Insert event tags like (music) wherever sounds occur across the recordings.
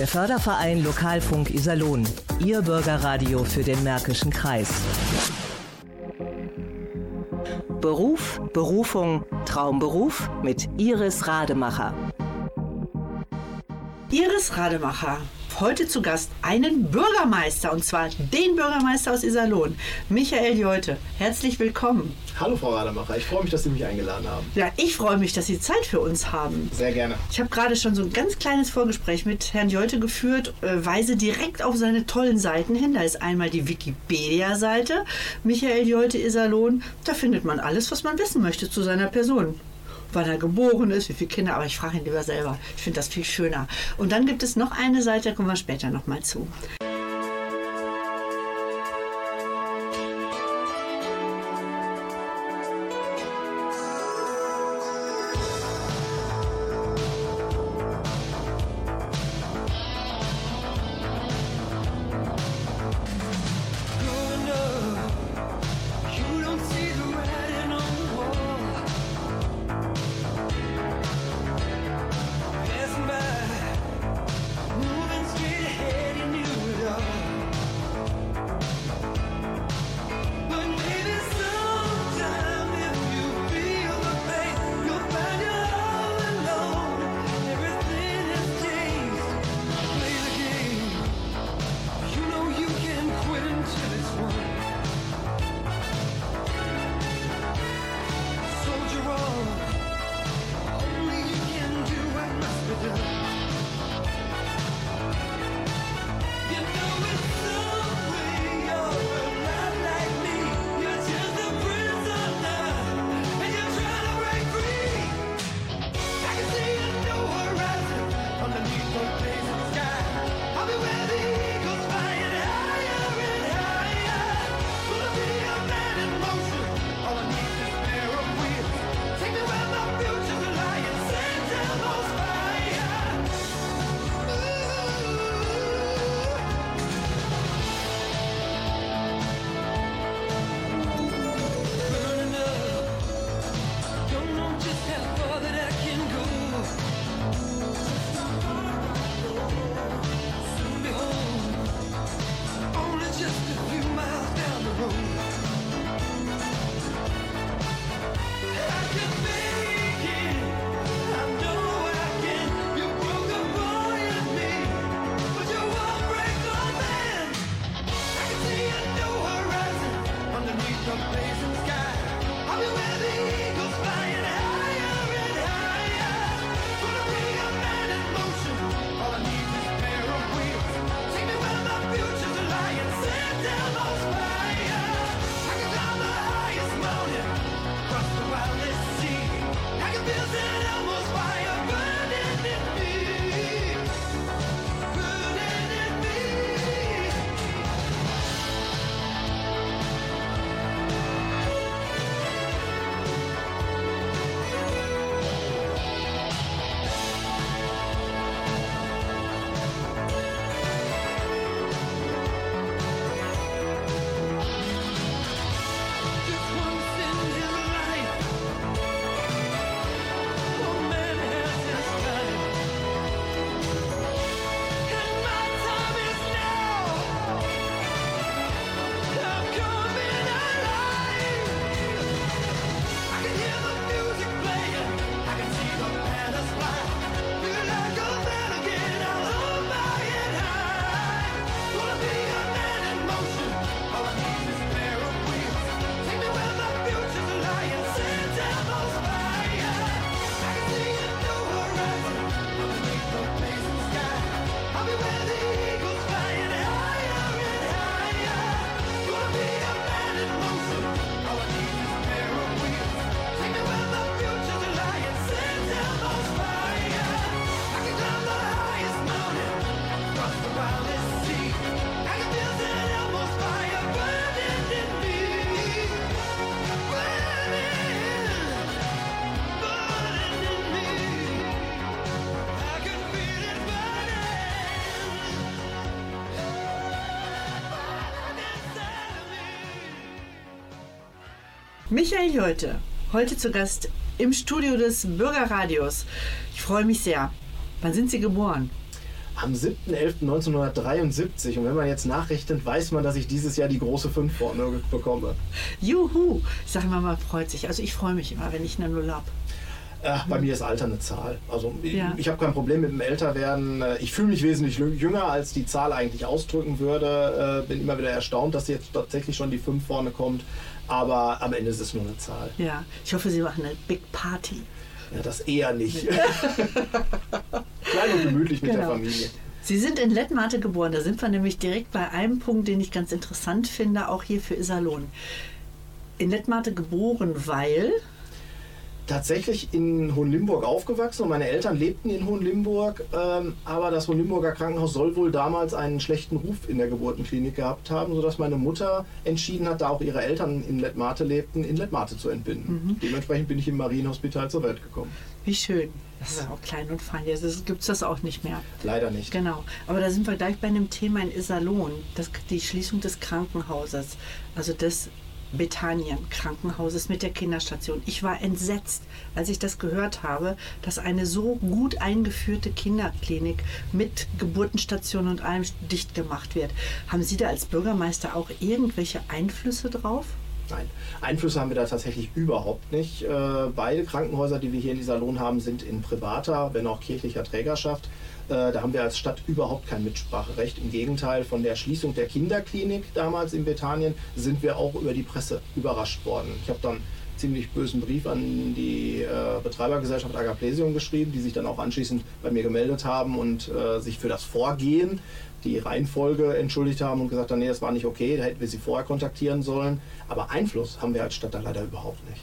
Der Förderverein Lokalfunk Iserlohn. Ihr Bürgerradio für den Märkischen Kreis. Beruf, Berufung, Traumberuf mit Iris Rademacher. Iris Rademacher heute zu Gast einen Bürgermeister, und zwar den Bürgermeister aus Iserlohn, Michael Jolte. Herzlich willkommen. Hallo Frau Rademacher, ich freue mich, dass Sie mich eingeladen haben. Ja, ich freue mich, dass Sie Zeit für uns haben. Sehr gerne. Ich habe gerade schon so ein ganz kleines Vorgespräch mit Herrn Jolte geführt, äh, weise direkt auf seine tollen Seiten hin. Da ist einmal die Wikipedia-Seite, Michael Jolte Iserlohn. Da findet man alles, was man wissen möchte zu seiner Person wann er geboren ist, wie viele Kinder, aber ich frage ihn lieber selber. Ich finde das viel schöner. Und dann gibt es noch eine Seite, da kommen wir später nochmal zu. Michael Jolte, heute zu Gast im Studio des Bürgerradios. Ich freue mich sehr. Wann sind Sie geboren? am 7.11.1973. Und wenn man jetzt nachrechnet, weiß man, dass ich dieses Jahr die große 5 vorne bekomme. Juhu! Sag mal, man freut sich. Also ich freue mich immer, wenn ich eine Null habe. Ach, bei mir ist Alter eine Zahl. Also ich, Ja. ich habe kein Problem mit dem Älterwerden. Äh, Ich fühle mich wesentlich jünger, als die Zahl eigentlich ausdrücken würde. Äh, Bin immer wieder erstaunt, dass jetzt tatsächlich schon die 5 vorne kommt. Aber am Ende ist es nur eine Zahl. Ja, ich hoffe, Sie machen eine Big Party. Ja, das eher nicht. (laughs) Klein und gemütlich mit der Genau. Familie. Sie sind in Lettmate geboren. Da sind wir nämlich direkt bei einem Punkt, den ich ganz interessant finde, auch hier für Iserlohn. In Lettmate geboren, weil tatsächlich in Hohenlimburg aufgewachsen und meine Eltern lebten in Hohenlimburg, ähm, aber das Hohenlimburger Krankenhaus soll wohl damals einen schlechten Ruf in der Geburtenklinik gehabt haben, sodass meine Mutter entschieden hat, da auch ihre Eltern in Lettmate lebten, in Lettmate zu entbinden. Dementsprechend bin ich im Marienhospital zur Welt gekommen. Wie schön. Das ist auch klein und fein. Jetzt gibt es das auch nicht mehr. Leider nicht. Genau. Aber da sind wir gleich bei einem Thema in Iserlohn. Das, die Schließung des Krankenhauses. Also des Bethanien Krankenhauses mit der Kinderstation. Ich war entsetzt, als ich das gehört habe, dass eine so gut eingeführte Kinderklinik mit Geburtenstation und allem dicht gemacht wird. Haben Sie da als Bürgermeister auch irgendwelche Einflüsse drauf? Nein, Einflüsse haben wir da tatsächlich überhaupt nicht. Äh, beide Krankenhäuser, die wir hier in Iserlohn haben, sind in privater, wenn auch kirchlicher Trägerschaft. Äh, da haben wir als Stadt überhaupt kein Mitspracherecht. Im Gegenteil, von der Schließung der Kinderklinik damals in Bethanien sind wir auch über die Presse überrascht worden. Ich habe dann einen ziemlich bösen Brief an die äh, Betreibergesellschaft Agaplesium geschrieben, die sich dann auch anschließend bei mir gemeldet haben und äh, sich für das Vorgehen die Reihenfolge entschuldigt haben und gesagt haben, nee, das war nicht okay, da hätten wir sie vorher kontaktieren sollen. Aber Einfluss haben wir als Stadt da leider überhaupt nicht.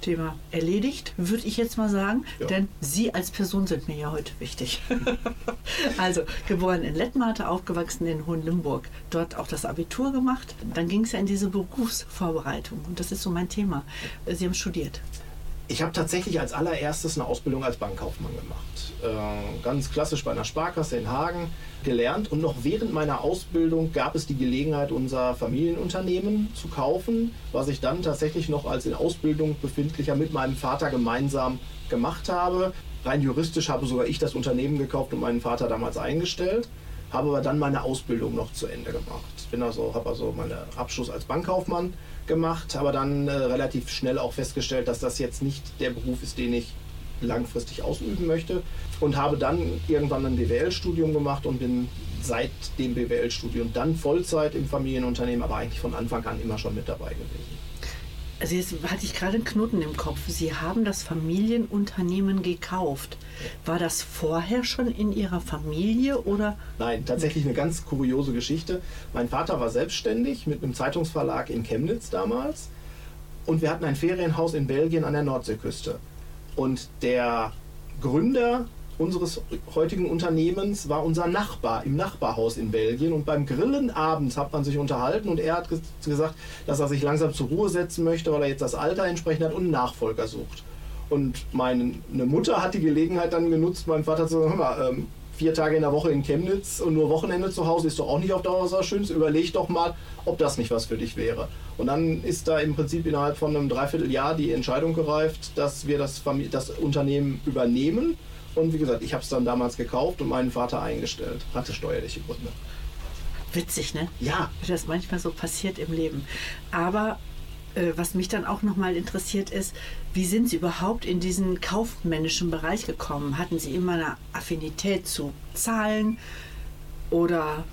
Thema erledigt, würde ich jetzt mal sagen, Ja. denn Sie als Person sind mir ja heute wichtig. (laughs) also, geboren in Lettmate, aufgewachsen in Hohenlimburg, dort auch das Abitur gemacht. Dann ging es ja in diese Berufsvorbereitung und das ist so mein Thema. Sie haben studiert. Ich habe tatsächlich als allererstes eine Ausbildung als Bankkaufmann gemacht. Äh, ganz klassisch bei einer Sparkasse in Hagen gelernt. Und noch während meiner Ausbildung gab es die Gelegenheit, unser Familienunternehmen zu kaufen, was ich dann tatsächlich noch als in Ausbildung befindlicher mit meinem Vater gemeinsam gemacht habe. Rein juristisch habe sogar ich das Unternehmen gekauft und meinen Vater damals eingestellt, habe aber dann meine Ausbildung noch zu Ende gemacht. Bin also, habe also meinen Abschluss als Bankkaufmann gemacht, aber dann äh, relativ schnell auch festgestellt, dass das jetzt nicht der Beruf ist, den ich langfristig ausüben möchte und habe dann irgendwann ein BWL-Studium gemacht und bin seit dem BWL-Studium dann Vollzeit im Familienunternehmen, aber eigentlich von Anfang an immer schon mit dabei gewesen. Also jetzt hatte ich gerade einen Knoten im Kopf. Sie haben das Familienunternehmen gekauft. War das vorher schon in Ihrer Familie oder? Nein, tatsächlich eine ganz kuriose Geschichte. Mein Vater war selbstständig mit einem Zeitungsverlag in Chemnitz damals und wir hatten ein Ferienhaus in Belgien an der Nordseeküste. Und der Gründer unseres heutigen Unternehmens war unser Nachbar im Nachbarhaus in Belgien und beim Grillen abends hat man sich unterhalten und er hat ges- gesagt, dass er sich langsam zur Ruhe setzen möchte, weil er jetzt das Alter entsprechend hat und einen Nachfolger sucht. Und meine Mutter hat die Gelegenheit dann genutzt, meinem Vater zu sagen, hör mal, ähm, vier Tage in der Woche in Chemnitz und nur Wochenende zu Hause ist doch auch nicht auf Dauer so schön. Überleg doch mal, ob das nicht was für dich wäre. Und dann ist da im Prinzip innerhalb von einem Dreivierteljahr die Entscheidung gereift, dass wir das, Famili- das Unternehmen übernehmen. Und wie gesagt, ich habe es dann damals gekauft und meinen Vater eingestellt. Hatte steuerliche Gründe. Witzig, ne? Ja, wie das manchmal so passiert im Leben. Aber äh, was mich dann auch nochmal interessiert ist, wie sind Sie überhaupt in diesen kaufmännischen Bereich gekommen? Hatten Sie immer eine Affinität zu Zahlen oder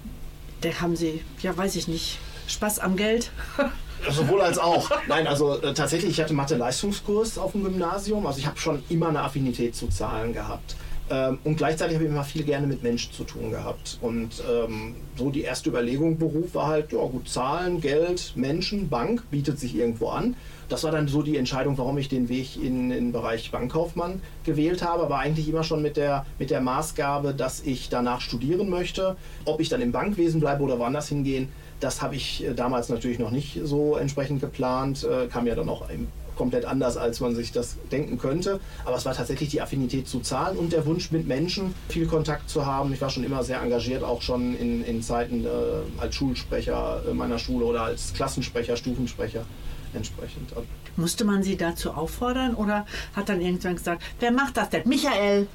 da haben Sie, ja weiß ich nicht, Spaß am Geld? (laughs) Sowohl als auch. Nein, also äh, tatsächlich, ich hatte Mathe-Leistungskurs auf dem Gymnasium. Also ich habe schon immer eine Affinität zu Zahlen gehabt. Ähm, und gleichzeitig habe ich immer viel gerne mit Menschen zu tun gehabt. Und ähm, so die erste Überlegung, Beruf war halt, ja gut, Zahlen, Geld, Menschen, Bank bietet sich irgendwo an. Das war dann so die Entscheidung, warum ich den Weg in den Bereich Bankkaufmann gewählt habe, aber eigentlich immer schon mit der, mit der Maßgabe, dass ich danach studieren möchte. Ob ich dann im Bankwesen bleibe oder woanders hingehen, das habe ich äh, damals natürlich noch nicht so entsprechend geplant. Äh, kam ja dann auch komplett anders, als man sich das denken könnte. Aber es war tatsächlich die Affinität zu Zahlen und der Wunsch, mit Menschen viel Kontakt zu haben. Ich war schon immer sehr engagiert, auch schon in, in Zeiten äh, als Schulsprecher äh, meiner Schule oder als Klassensprecher, Stufensprecher entsprechend. Musste man Sie dazu auffordern oder hat dann irgendwann gesagt, wer macht das denn? Michael!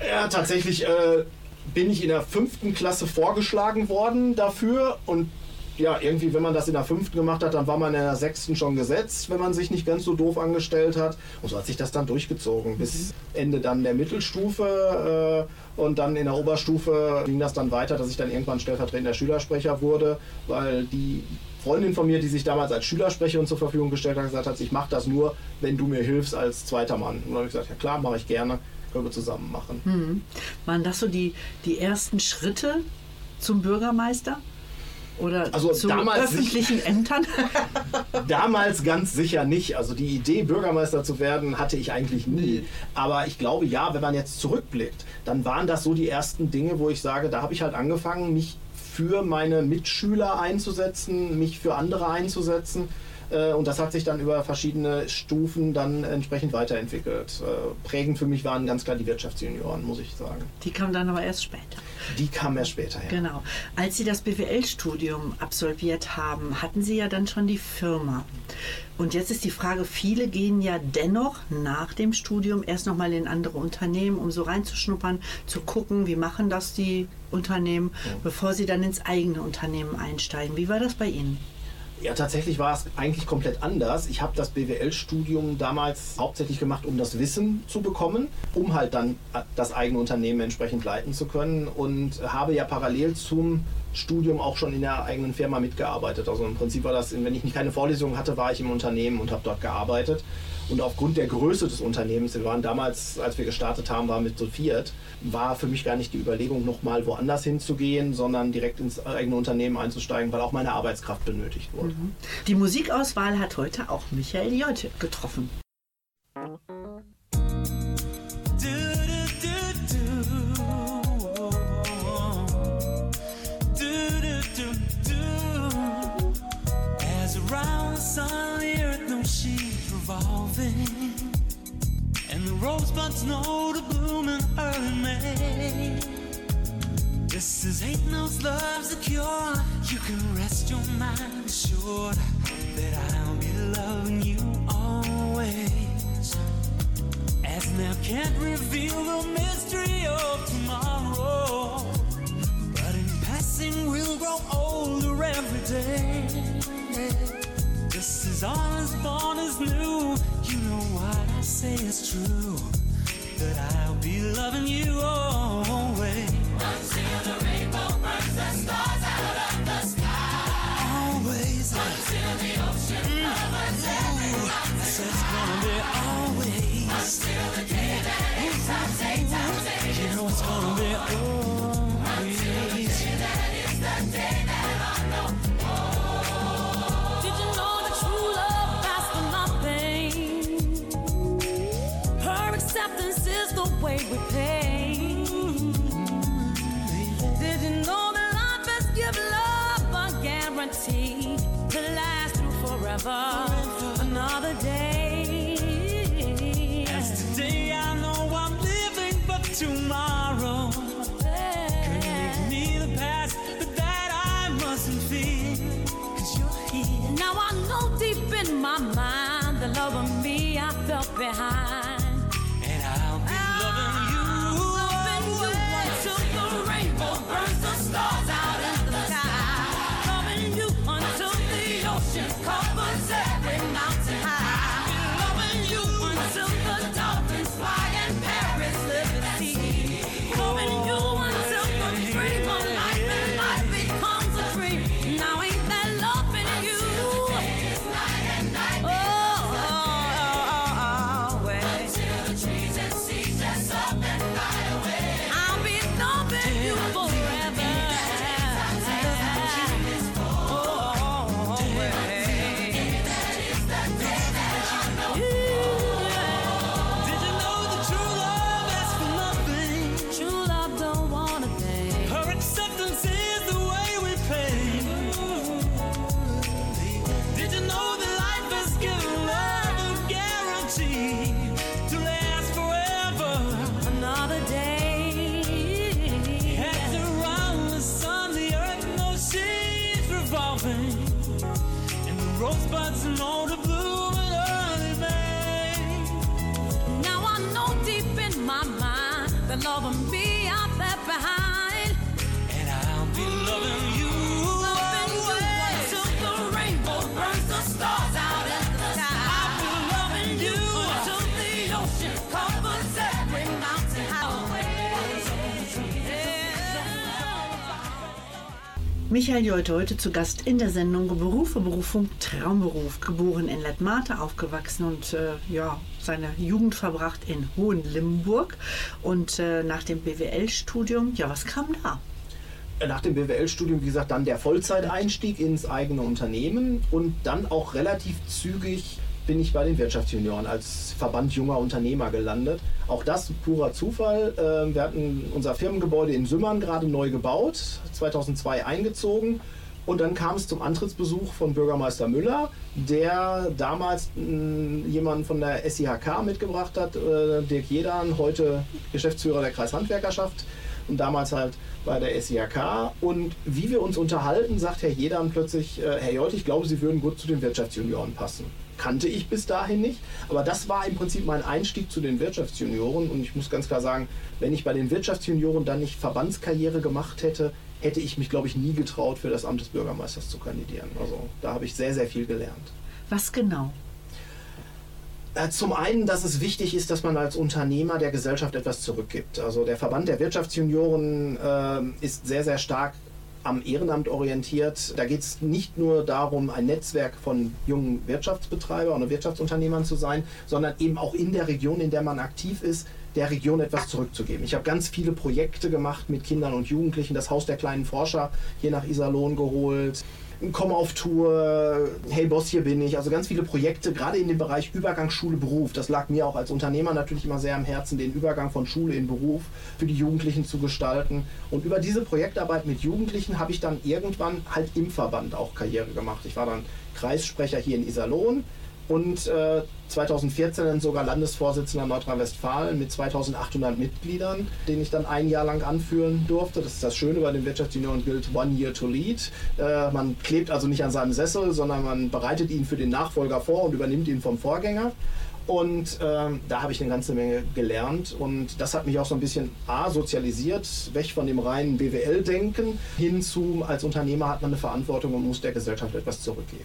Ja, tatsächlich äh, bin ich in der fünften Klasse vorgeschlagen worden dafür und ja, irgendwie, wenn man das in der fünften gemacht hat, dann war man in der sechsten schon gesetzt, wenn man sich nicht ganz so doof angestellt hat. Und so hat sich das dann durchgezogen bis Ende dann der Mittelstufe äh, und dann in der Oberstufe ging das dann weiter, dass ich dann irgendwann stellvertretender Schülersprecher wurde, weil die Freundin von mir, die sich damals als Schülersprecherin zur Verfügung gestellt hat, gesagt hat, ich mache das nur, wenn du mir hilfst als zweiter Mann. Und dann habe ich gesagt, ja klar, mache ich gerne, wir zusammen machen. Hm. Waren das so die, die ersten Schritte zum Bürgermeister? Oder Also zu öffentlichen Ämtern? (laughs) Damals ganz sicher nicht. Also die Idee, Bürgermeister zu werden, hatte ich eigentlich nie. Aber ich glaube, ja, wenn man jetzt zurückblickt, dann waren das so die ersten Dinge, wo ich sage, da habe ich halt angefangen, mich für meine Mitschüler einzusetzen, mich für andere einzusetzen. Äh, Und das hat sich dann über verschiedene Stufen dann entsprechend weiterentwickelt. Äh, Prägend für mich waren ganz klar die Wirtschaftsjunioren, muss ich sagen. Die kamen dann aber erst später. Die kamen erst später her. Genau. Als Sie das BWL-Studium absolviert haben, hatten Sie ja dann schon die Firma. Und jetzt ist die Frage, viele gehen ja dennoch nach dem Studium erst nochmal in andere Unternehmen, um so reinzuschnuppern, zu gucken, wie machen das die Unternehmen, bevor sie dann ins eigene Unternehmen einsteigen. Wie war das bei Ihnen? Ja, tatsächlich war es eigentlich komplett anders. Ich habe das BWL-Studium damals hauptsächlich gemacht, um das Wissen zu bekommen, um halt dann das eigene Unternehmen entsprechend leiten zu können und habe ja parallel zum Studium auch schon in der eigenen Firma mitgearbeitet. Also im Prinzip war das, wenn ich keine Vorlesung hatte, war ich im Unternehmen und habe dort gearbeitet. Und aufgrund der Größe des Unternehmens, wir waren damals, als wir gestartet haben, war mit so viert, war für mich gar nicht die Überlegung, nochmal woanders hinzugehen, sondern direkt ins eigene Unternehmen einzusteigen, weil auch meine Arbeitskraft benötigt wurde. Die Musikauswahl hat heute auch Michael Jolte getroffen. Rosebuds know to bloom in early May. This is ain't no love's a cure. You can rest your mind assured that I'll be loving you always. As now can't reveal the mystery of tomorrow. But in passing, we'll grow older every day. This is all as born as new. You know what I say is true. That I'll be loving you always. Forever? Another day. As today I know I'm living, but tomorrow could make me the past, but that I mustn't fear. Cause you're here. Now I know deep in my mind the love of me I felt behind. love them Michael Jolte heute zu Gast in der Sendung Berufe, Berufung, Traumberuf. Geboren in Lettmate, aufgewachsen und äh, ja, seine Jugend verbracht in Hohenlimburg. Und äh, nach dem BWL-Studium, ja, was kam da? nach dem BWL-Studium, wie gesagt, dann der Vollzeiteinstieg ins eigene Unternehmen und dann auch relativ zügig bin ich bei den Wirtschaftsjunioren als Verband junger Unternehmer gelandet. Auch das purer Zufall. Ähm, Wir hatten unser Firmengebäude in Sümmern gerade neu gebaut, 2002 eingezogen. Und dann kam es zum Antrittsbesuch von Bürgermeister Müller, der damals mh, jemanden von der SIHK mitgebracht hat, äh, Dirk Jedan, heute Geschäftsführer der Kreishandwerkerschaft und damals halt bei der SIHK. Und wie wir uns unterhalten, sagt Herr Jedan plötzlich, äh, Herr Jolt, ich glaube, Sie würden gut zu den Wirtschaftsjunioren passen. Kannte ich bis dahin nicht, aber das war im Prinzip mein Einstieg zu den Wirtschaftsjunioren und ich muss ganz klar sagen, wenn ich bei den Wirtschaftsjunioren dann nicht Verbandskarriere gemacht hätte, hätte ich mich, glaube ich, nie getraut, für das Amt des Bürgermeisters zu kandidieren. Also da habe ich sehr, sehr viel gelernt. Was genau? Äh, Zum einen, dass es wichtig ist, dass man als Unternehmer der Gesellschaft etwas zurückgibt. Also der Verband der Wirtschaftsjunioren ähm, ist sehr, sehr stark am Ehrenamt orientiert. Da geht es nicht nur darum, ein Netzwerk von jungen Wirtschaftsbetreibern und Wirtschaftsunternehmern zu sein, sondern eben auch in der Region, in der man aktiv ist, der Region etwas zurückzugeben. Ich habe ganz viele Projekte gemacht mit Kindern und Jugendlichen, das Haus der kleinen Forscher hier nach Iserlohn geholt. Komm auf Tour, Hey Boss, hier bin ich. Also ganz viele Projekte, gerade in dem Bereich Übergang Schule, Beruf. Das lag mir auch als Unternehmer natürlich immer sehr am Herzen, den Übergang von Schule in Beruf für die Jugendlichen zu gestalten. Und über diese Projektarbeit mit Jugendlichen habe ich dann irgendwann halt im Verband auch Karriere gemacht. Ich war dann Kreissprecher hier in Iserlohn und äh, 2014 dann sogar Landesvorsitzender Nordrhein-Westfalen mit 2800 Mitgliedern, den ich dann ein Jahr lang anführen durfte. Das ist das Schöne bei den Wirtschaftsjunioren gilt One Year to Lead. Äh, man klebt also nicht an seinem Sessel, sondern man bereitet ihn für den Nachfolger vor und übernimmt ihn vom Vorgänger. Und ähm, da habe ich eine ganze Menge gelernt und das hat mich auch so ein bisschen A, sozialisiert, weg von dem reinen BWL-Denken hin zu, als Unternehmer hat man eine Verantwortung und muss der Gesellschaft etwas zurückgeben.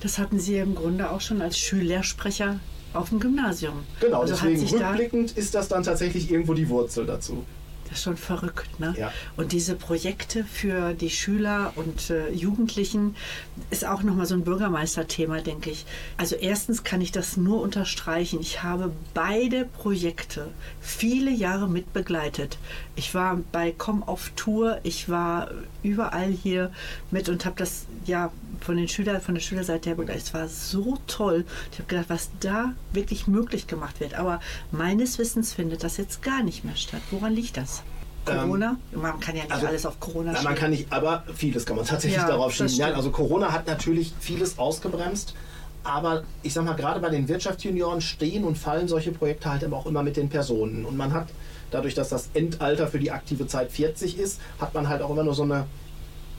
Das hatten Sie im Grunde auch schon als Schullehrsprecher auf dem Gymnasium. Genau, also deswegen rückblickend ist das dann tatsächlich irgendwo die Wurzel dazu. Das ist schon verrückt, ne? Ja. Und diese Projekte für die Schüler und äh, Jugendlichen ist auch nochmal so ein Bürgermeisterthema, denke ich. Also erstens kann ich das nur unterstreichen. Ich habe beide Projekte viele Jahre mitbegleitet. Ich war bei Komm auf Tour, ich war überall hier mit und habe das ja von den Schülern, von der Schülerseite her begleitet. Es war so toll. Ich habe gedacht, was da wirklich möglich gemacht wird. Aber meines Wissens findet das jetzt gar nicht mehr statt. Woran liegt das? Corona? man kann ja nicht also, alles auf Corona Na, man schieben. kann nicht, aber vieles kann man tatsächlich Ja, darauf schieben. Nein, also Corona hat natürlich vieles ausgebremst. Aber ich sag mal, gerade bei den Wirtschaftsjunioren stehen und fallen solche Projekte halt aber auch immer mit den Personen. Und man hat, dadurch, dass das Endalter für die aktive Zeit 40 ist, hat man halt auch immer nur so eine,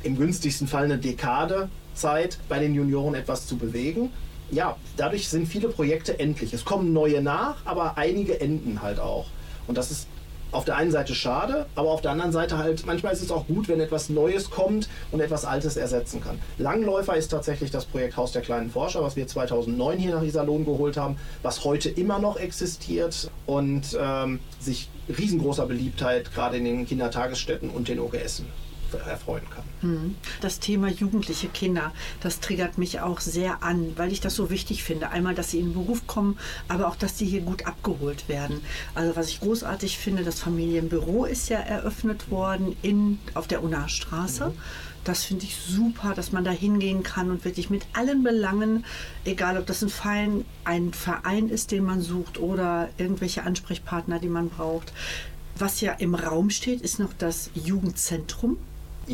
im günstigsten Fall eine Dekade Zeit, bei den Junioren etwas zu bewegen. Ja, dadurch sind viele Projekte endlich. Es kommen neue nach, aber einige enden halt auch. Und das ist auf der einen Seite schade, aber auf der anderen Seite halt, manchmal ist es auch gut, wenn etwas Neues kommt und etwas Altes ersetzen kann. Langläufer ist tatsächlich das Projekt Haus der kleinen Forscher, was wir 2009 hier nach Iserlohn geholt haben, was heute immer noch existiert und ähm, sich riesengroßer Beliebtheit gerade in den Kindertagesstätten und den OGSen erfreuen kann. Das Thema jugendliche Kinder, das triggert mich auch sehr an, weil ich das so wichtig finde. Einmal, dass sie in den Beruf kommen, aber auch, dass sie hier gut abgeholt werden. Also was ich großartig finde, das Familienbüro ist ja eröffnet worden in, auf der Unnaher Straße. Das finde ich super, dass man da hingehen kann und wirklich mit allen Belangen, egal ob das ein Verein, ein Verein ist, den man sucht oder irgendwelche Ansprechpartner, die man braucht. Was ja im Raum steht, ist noch das Jugendzentrum.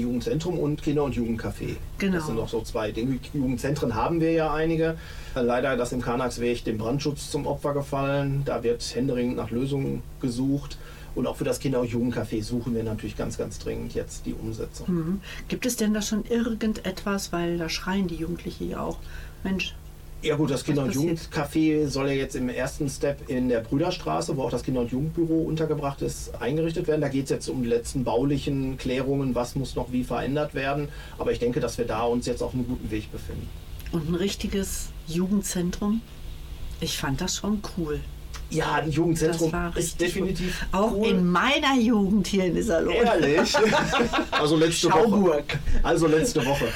Jugendzentrum und Kinder- und Jugendcafé. Genau. Das sind noch so zwei Dinge. Jugendzentren haben wir ja einige. Leider das im Karnaxweg dem Brandschutz zum Opfer gefallen. Da wird händeringend nach Lösungen gesucht. Und auch für das Kinder- und Jugendcafé suchen wir natürlich ganz, ganz dringend jetzt die Umsetzung. Mhm. Gibt es denn da schon irgendetwas, weil da schreien die Jugendlichen ja auch, Mensch, Ja gut, das Kinder- und? Jugendcafé soll ja jetzt im ersten Step in der Brüderstraße, wo auch das Kinder- und Jugendbüro untergebracht ist, eingerichtet werden. Da geht es jetzt um die letzten baulichen Klärungen, was muss noch wie verändert werden. Aber ich denke, dass wir da uns jetzt auf einem guten Weg befinden. Und ein richtiges Jugendzentrum. Ich fand das schon cool. Ja, ein Jugendzentrum war ist definitiv cool. Auch in meiner Jugend hier in Iserlohn. Ehrlich? (laughs) Also letzte Woche. Also letzte Woche.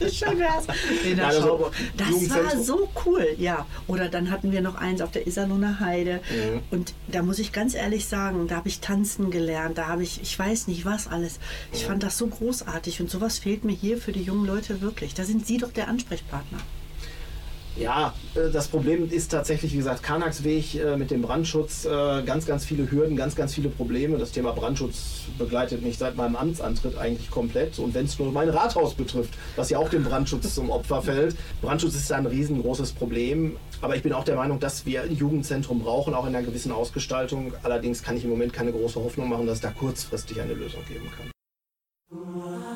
Der Nein, also Schauburg. Das war so cool, ja. Oder dann hatten wir noch eins auf der Iserlohner Heide. Mhm. Und da muss ich ganz ehrlich sagen, da habe ich tanzen gelernt, da habe ich, ich weiß nicht was alles. Ich fand das so großartig und sowas fehlt mir hier für die jungen Leute wirklich. Da sind Sie doch der Ansprechpartner. Ja, äh, das Problem ist tatsächlich, wie gesagt, Karnaxweg äh, mit dem Brandschutz, äh, ganz, ganz viele Hürden, ganz, ganz viele Probleme. Das Thema Brandschutz begleitet mich seit meinem Amtsantritt eigentlich komplett. Und wenn es nur mein Rathaus betrifft, was ja auch dem Brandschutz zum Opfer fällt, Brandschutz ist ein riesengroßes Problem. Aber ich bin auch der Meinung, dass wir ein Jugendzentrum brauchen, auch in einer gewissen Ausgestaltung. Allerdings kann ich im Moment keine große Hoffnung machen, dass es da kurzfristig eine Lösung geben kann.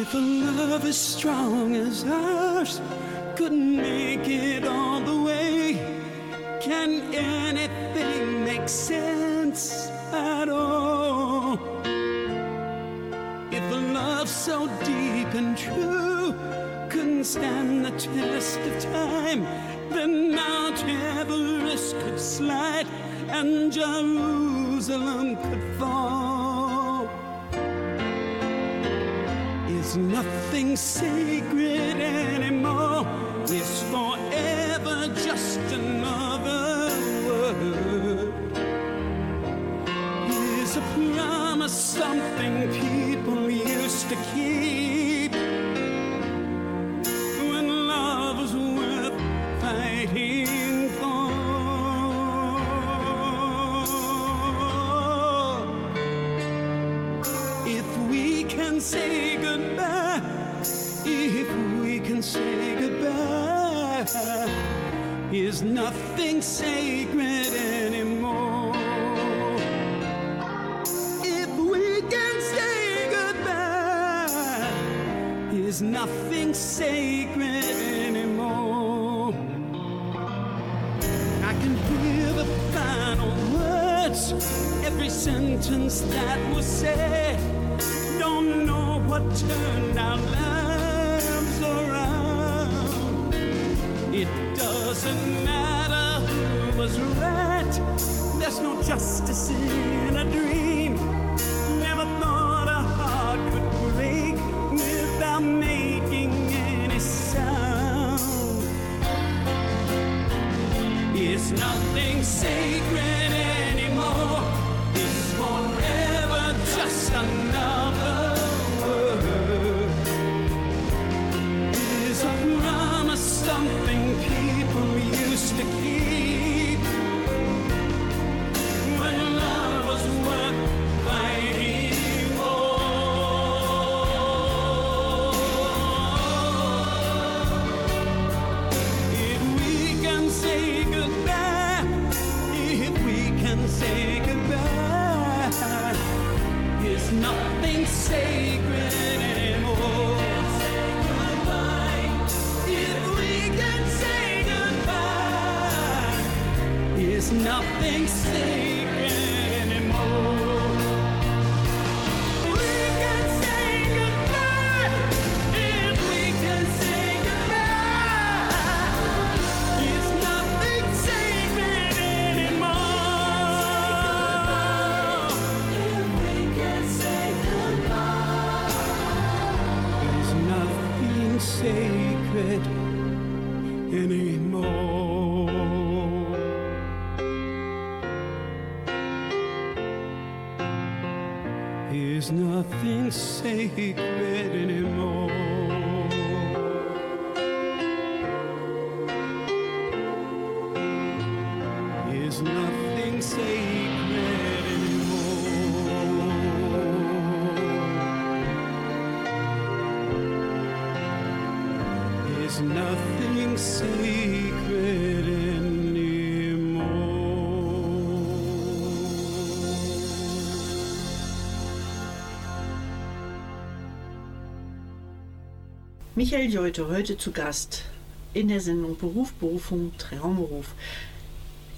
If a love as strong as ours couldn't make it all the way, can anything make sense at all? If a love so deep and true couldn't stand the test of time, then Mount Everest could slide and Jerusalem could fall. Is nothing sacred anymore? It's forever just another word? Is a promise something people used to keep? When love was worth fighting for. If we can say is nothing sacred anymore. If we can say goodbye, is nothing sacred anymore. I can hear the final words, every sentence that was said. Doesn't matter who was right. There's no justice in Michael Jolte heute zu Gast in der Sendung Beruf, Berufung, Traumberuf.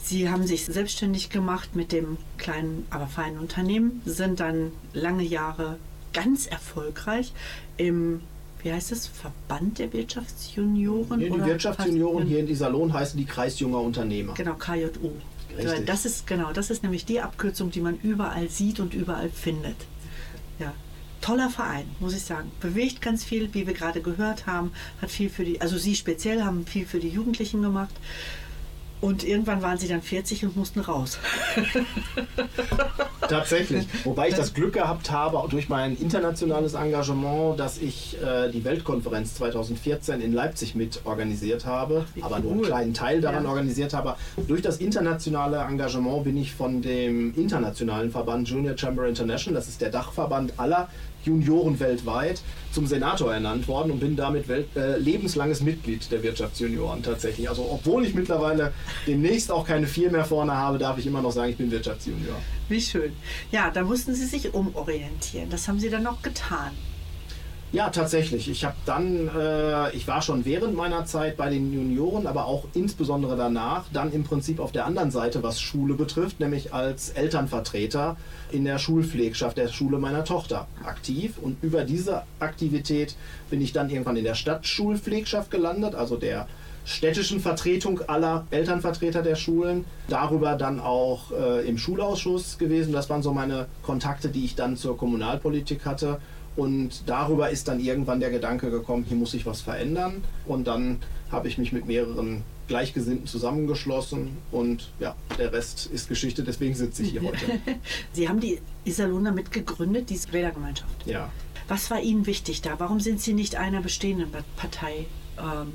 Sie haben sich selbstständig gemacht mit dem kleinen, aber feinen Unternehmen, sind dann lange Jahre ganz erfolgreich im, wie heißt es, Verband der Wirtschaftsjunioren? Hier, die Wirtschaftsjunioren hier in Iserlohn heißen die Kreis junger Unternehmer. Genau, KJU. Richtig. Das ist genau, das ist nämlich die Abkürzung, die man überall sieht und überall findet. Ja. Toller Verein, muss ich sagen. Bewegt ganz viel, wie wir gerade gehört haben, hat viel für die, also Sie speziell haben viel für die Jugendlichen gemacht. Und irgendwann waren Sie dann 40 und mussten raus. (laughs) Tatsächlich. Wobei ich das Glück gehabt habe, auch durch mein internationales Engagement, dass ich äh, die Weltkonferenz 2014 in Leipzig mit organisiert habe, Wie aber nur einen cool. kleinen Teil daran Ja. organisiert habe. Durch das internationale Engagement bin ich von dem internationalen Verband Junior Chamber International, das ist der Dachverband aller Junioren weltweit, zum Senator ernannt worden und bin damit Welt, äh, lebenslanges Mitglied der Wirtschaftsjunioren tatsächlich. Also obwohl ich mittlerweile demnächst auch keine vier mehr vorne habe, darf ich immer noch sagen, ich bin Wirtschaftsjunior. Wie schön. Ja, da mussten Sie sich umorientieren. Das haben Sie dann auch getan. Ja, tatsächlich. Ich habe dann, äh, ich war schon während meiner Zeit bei den Junioren, aber auch insbesondere danach, dann im Prinzip auf der anderen Seite, was Schule betrifft, nämlich als Elternvertreter in der Schulpflegschaft der Schule meiner Tochter aktiv. Und über diese Aktivität bin ich dann irgendwann in der Stadtschulpflegschaft gelandet, also der städtischen Vertretung aller Elternvertreter der Schulen. Darüber dann auch äh, im Schulausschuss gewesen. Das waren so meine Kontakte, die ich dann zur Kommunalpolitik hatte. Und darüber ist dann irgendwann der Gedanke gekommen, hier muss sich was verändern. Und dann habe ich mich mit mehreren Gleichgesinnten zusammengeschlossen und ja, der Rest ist Geschichte, deswegen sitze ich hier heute. (laughs) Sie haben die Iserlohner mitgegründet, diese Wählergemeinschaft. Ja. Was war Ihnen wichtig da? Warum sind Sie nicht einer bestehenden Partei? Ähm,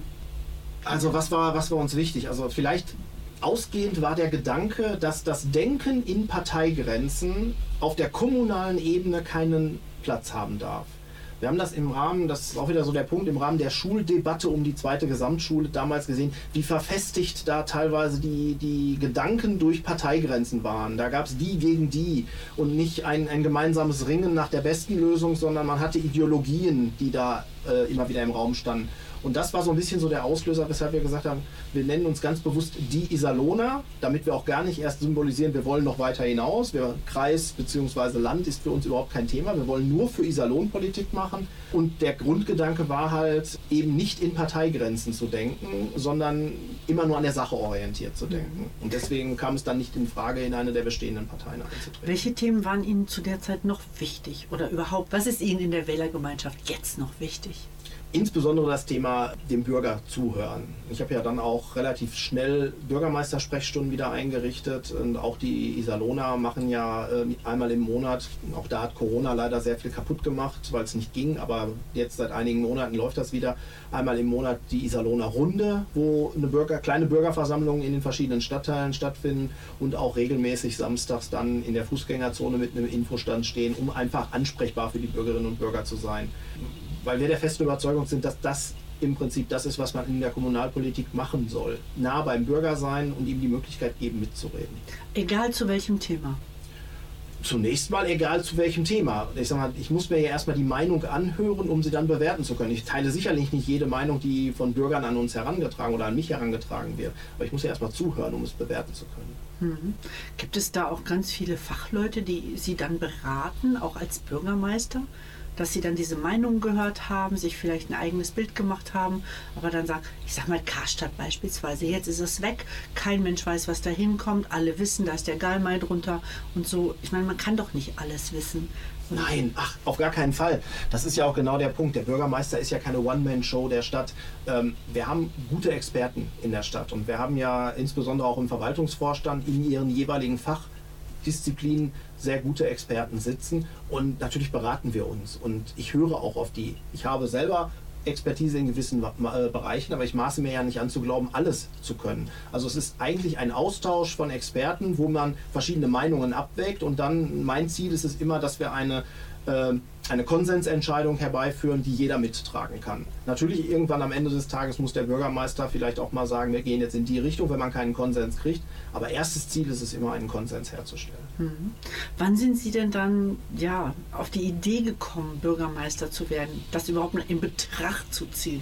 Also was war, was war uns wichtig? Also vielleicht ausgehend war der Gedanke, dass das Denken in Parteigrenzen auf der kommunalen Ebene keinen Platz haben darf. Wir haben das im Rahmen, das ist auch wieder so der Punkt, im Rahmen der Schuldebatte um die zweite Gesamtschule damals gesehen, wie verfestigt da teilweise die, die Gedanken durch Parteigrenzen waren. Da gab es die gegen die und nicht ein, ein gemeinsames Ringen nach der besten Lösung, sondern man hatte Ideologien, die da äh, immer wieder im Raum standen. Und das war so ein bisschen so der Auslöser, weshalb wir gesagt haben, wir nennen uns ganz bewusst die Iserlohner, damit wir auch gar nicht erst symbolisieren, wir wollen noch weiter hinaus. Wir, Kreis bzw. Land ist für uns überhaupt kein Thema. Wir wollen nur für Iserlohn Politik machen. Und der Grundgedanke war halt eben nicht in Parteigrenzen zu denken, sondern immer nur an der Sache orientiert zu denken. Und deswegen kam es dann nicht in Frage, in eine der bestehenden Parteien einzutreten. welche Themen waren Ihnen zu der Zeit noch wichtig? Oder überhaupt, was ist Ihnen in der Wählergemeinschaft jetzt noch wichtig? Insbesondere das Thema dem Bürger zuhören. Ich habe ja dann auch relativ schnell Bürgermeistersprechstunden wieder eingerichtet und auch die Iserlohner machen ja äh, einmal im Monat, auch da hat Corona leider sehr viel kaputt gemacht, weil es nicht ging, aber jetzt seit einigen Monaten läuft das wieder, einmal im Monat die Iserlohner Runde, wo eine Bürger, kleine Bürgerversammlungen in den verschiedenen Stadtteilen stattfinden und auch regelmäßig samstags dann in der Fußgängerzone mit einem Infostand stehen, um einfach ansprechbar für die Bürgerinnen und Bürger zu sein weil wir der festen Überzeugung sind, dass das im Prinzip das ist, was man in der Kommunalpolitik machen soll. Nah beim Bürger sein und ihm die Möglichkeit geben, mitzureden. Egal zu welchem Thema. Zunächst mal egal zu welchem Thema. Ich sag mal, ich muss mir ja erstmal die Meinung anhören, um sie dann bewerten zu können. Ich teile sicherlich nicht jede Meinung, die von Bürgern an uns herangetragen oder an mich herangetragen wird. Aber ich muss ja erstmal zuhören, um es bewerten zu können. Gibt es da auch ganz viele Fachleute, die Sie dann beraten, auch als Bürgermeister? Dass Sie dann diese Meinungen gehört haben, sich vielleicht ein eigenes Bild gemacht haben, aber dann sagen, ich sag mal Karstadt beispielsweise, jetzt ist es weg, kein Mensch weiß, was da hinkommt, alle wissen, da ist der Galmai drunter und so. Ich meine, man kann doch nicht alles wissen. Nein, ach, auf gar keinen Fall. Das ist ja auch genau der Punkt. Der Bürgermeister ist ja keine One-Man-Show der Stadt. Ähm, wir haben gute Experten in der Stadt und wir haben ja insbesondere auch im Verwaltungsvorstand in ihren jeweiligen Fachdisziplinen sehr gute Experten sitzen und natürlich beraten wir uns. Und ich höre auch auf die. Ich habe selber Expertise in gewissen äh, Bereichen, aber ich maße mir ja nicht an zu glauben, alles zu können. Also es ist eigentlich ein Austausch von Experten, wo man verschiedene Meinungen abwägt und dann mein Ziel ist es immer, dass wir eine ähm, eine Konsensentscheidung herbeiführen, die jeder mittragen kann. Natürlich irgendwann am Ende des Tages muss der Bürgermeister vielleicht auch mal sagen, wir gehen jetzt in die Richtung, wenn man keinen Konsens kriegt. Aber erstes Ziel ist es immer, einen Konsens herzustellen. Wann sind Sie denn dann ja, auf die Idee gekommen, Bürgermeister zu werden, das überhaupt in Betracht zu ziehen?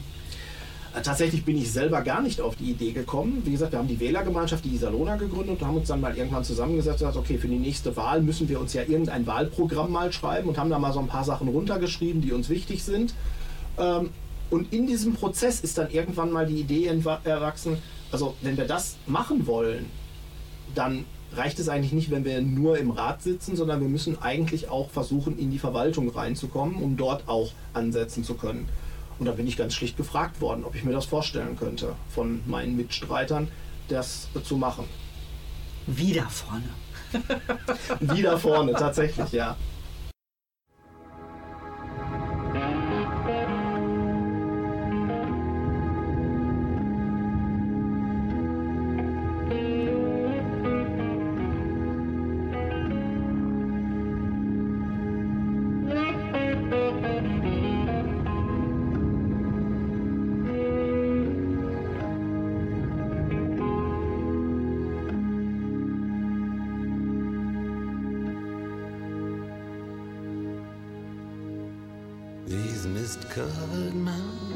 Äh, Tatsächlich bin ich selber gar nicht auf die Idee gekommen. Wie gesagt, wir haben die Wählergemeinschaft, die Isalona, gegründet und haben uns dann mal irgendwann zusammengesetzt und gesagt, okay, für die nächste Wahl müssen wir uns ja irgendein Wahlprogramm mal schreiben und haben da mal so ein paar Sachen runtergeschrieben, die uns wichtig sind. Ähm, Und in diesem Prozess ist dann irgendwann mal die Idee erwachsen, also wenn wir das machen wollen, dann reicht es eigentlich nicht, wenn wir nur im Rat sitzen, sondern wir müssen eigentlich auch versuchen, in die Verwaltung reinzukommen, um dort auch ansetzen zu können. Und da bin ich ganz schlicht gefragt worden, ob ich mir das vorstellen könnte, von meinen Mitstreitern, das zu machen. Wieder vorne. (laughs) Wieder vorne, tatsächlich, ja. Mist covered mountains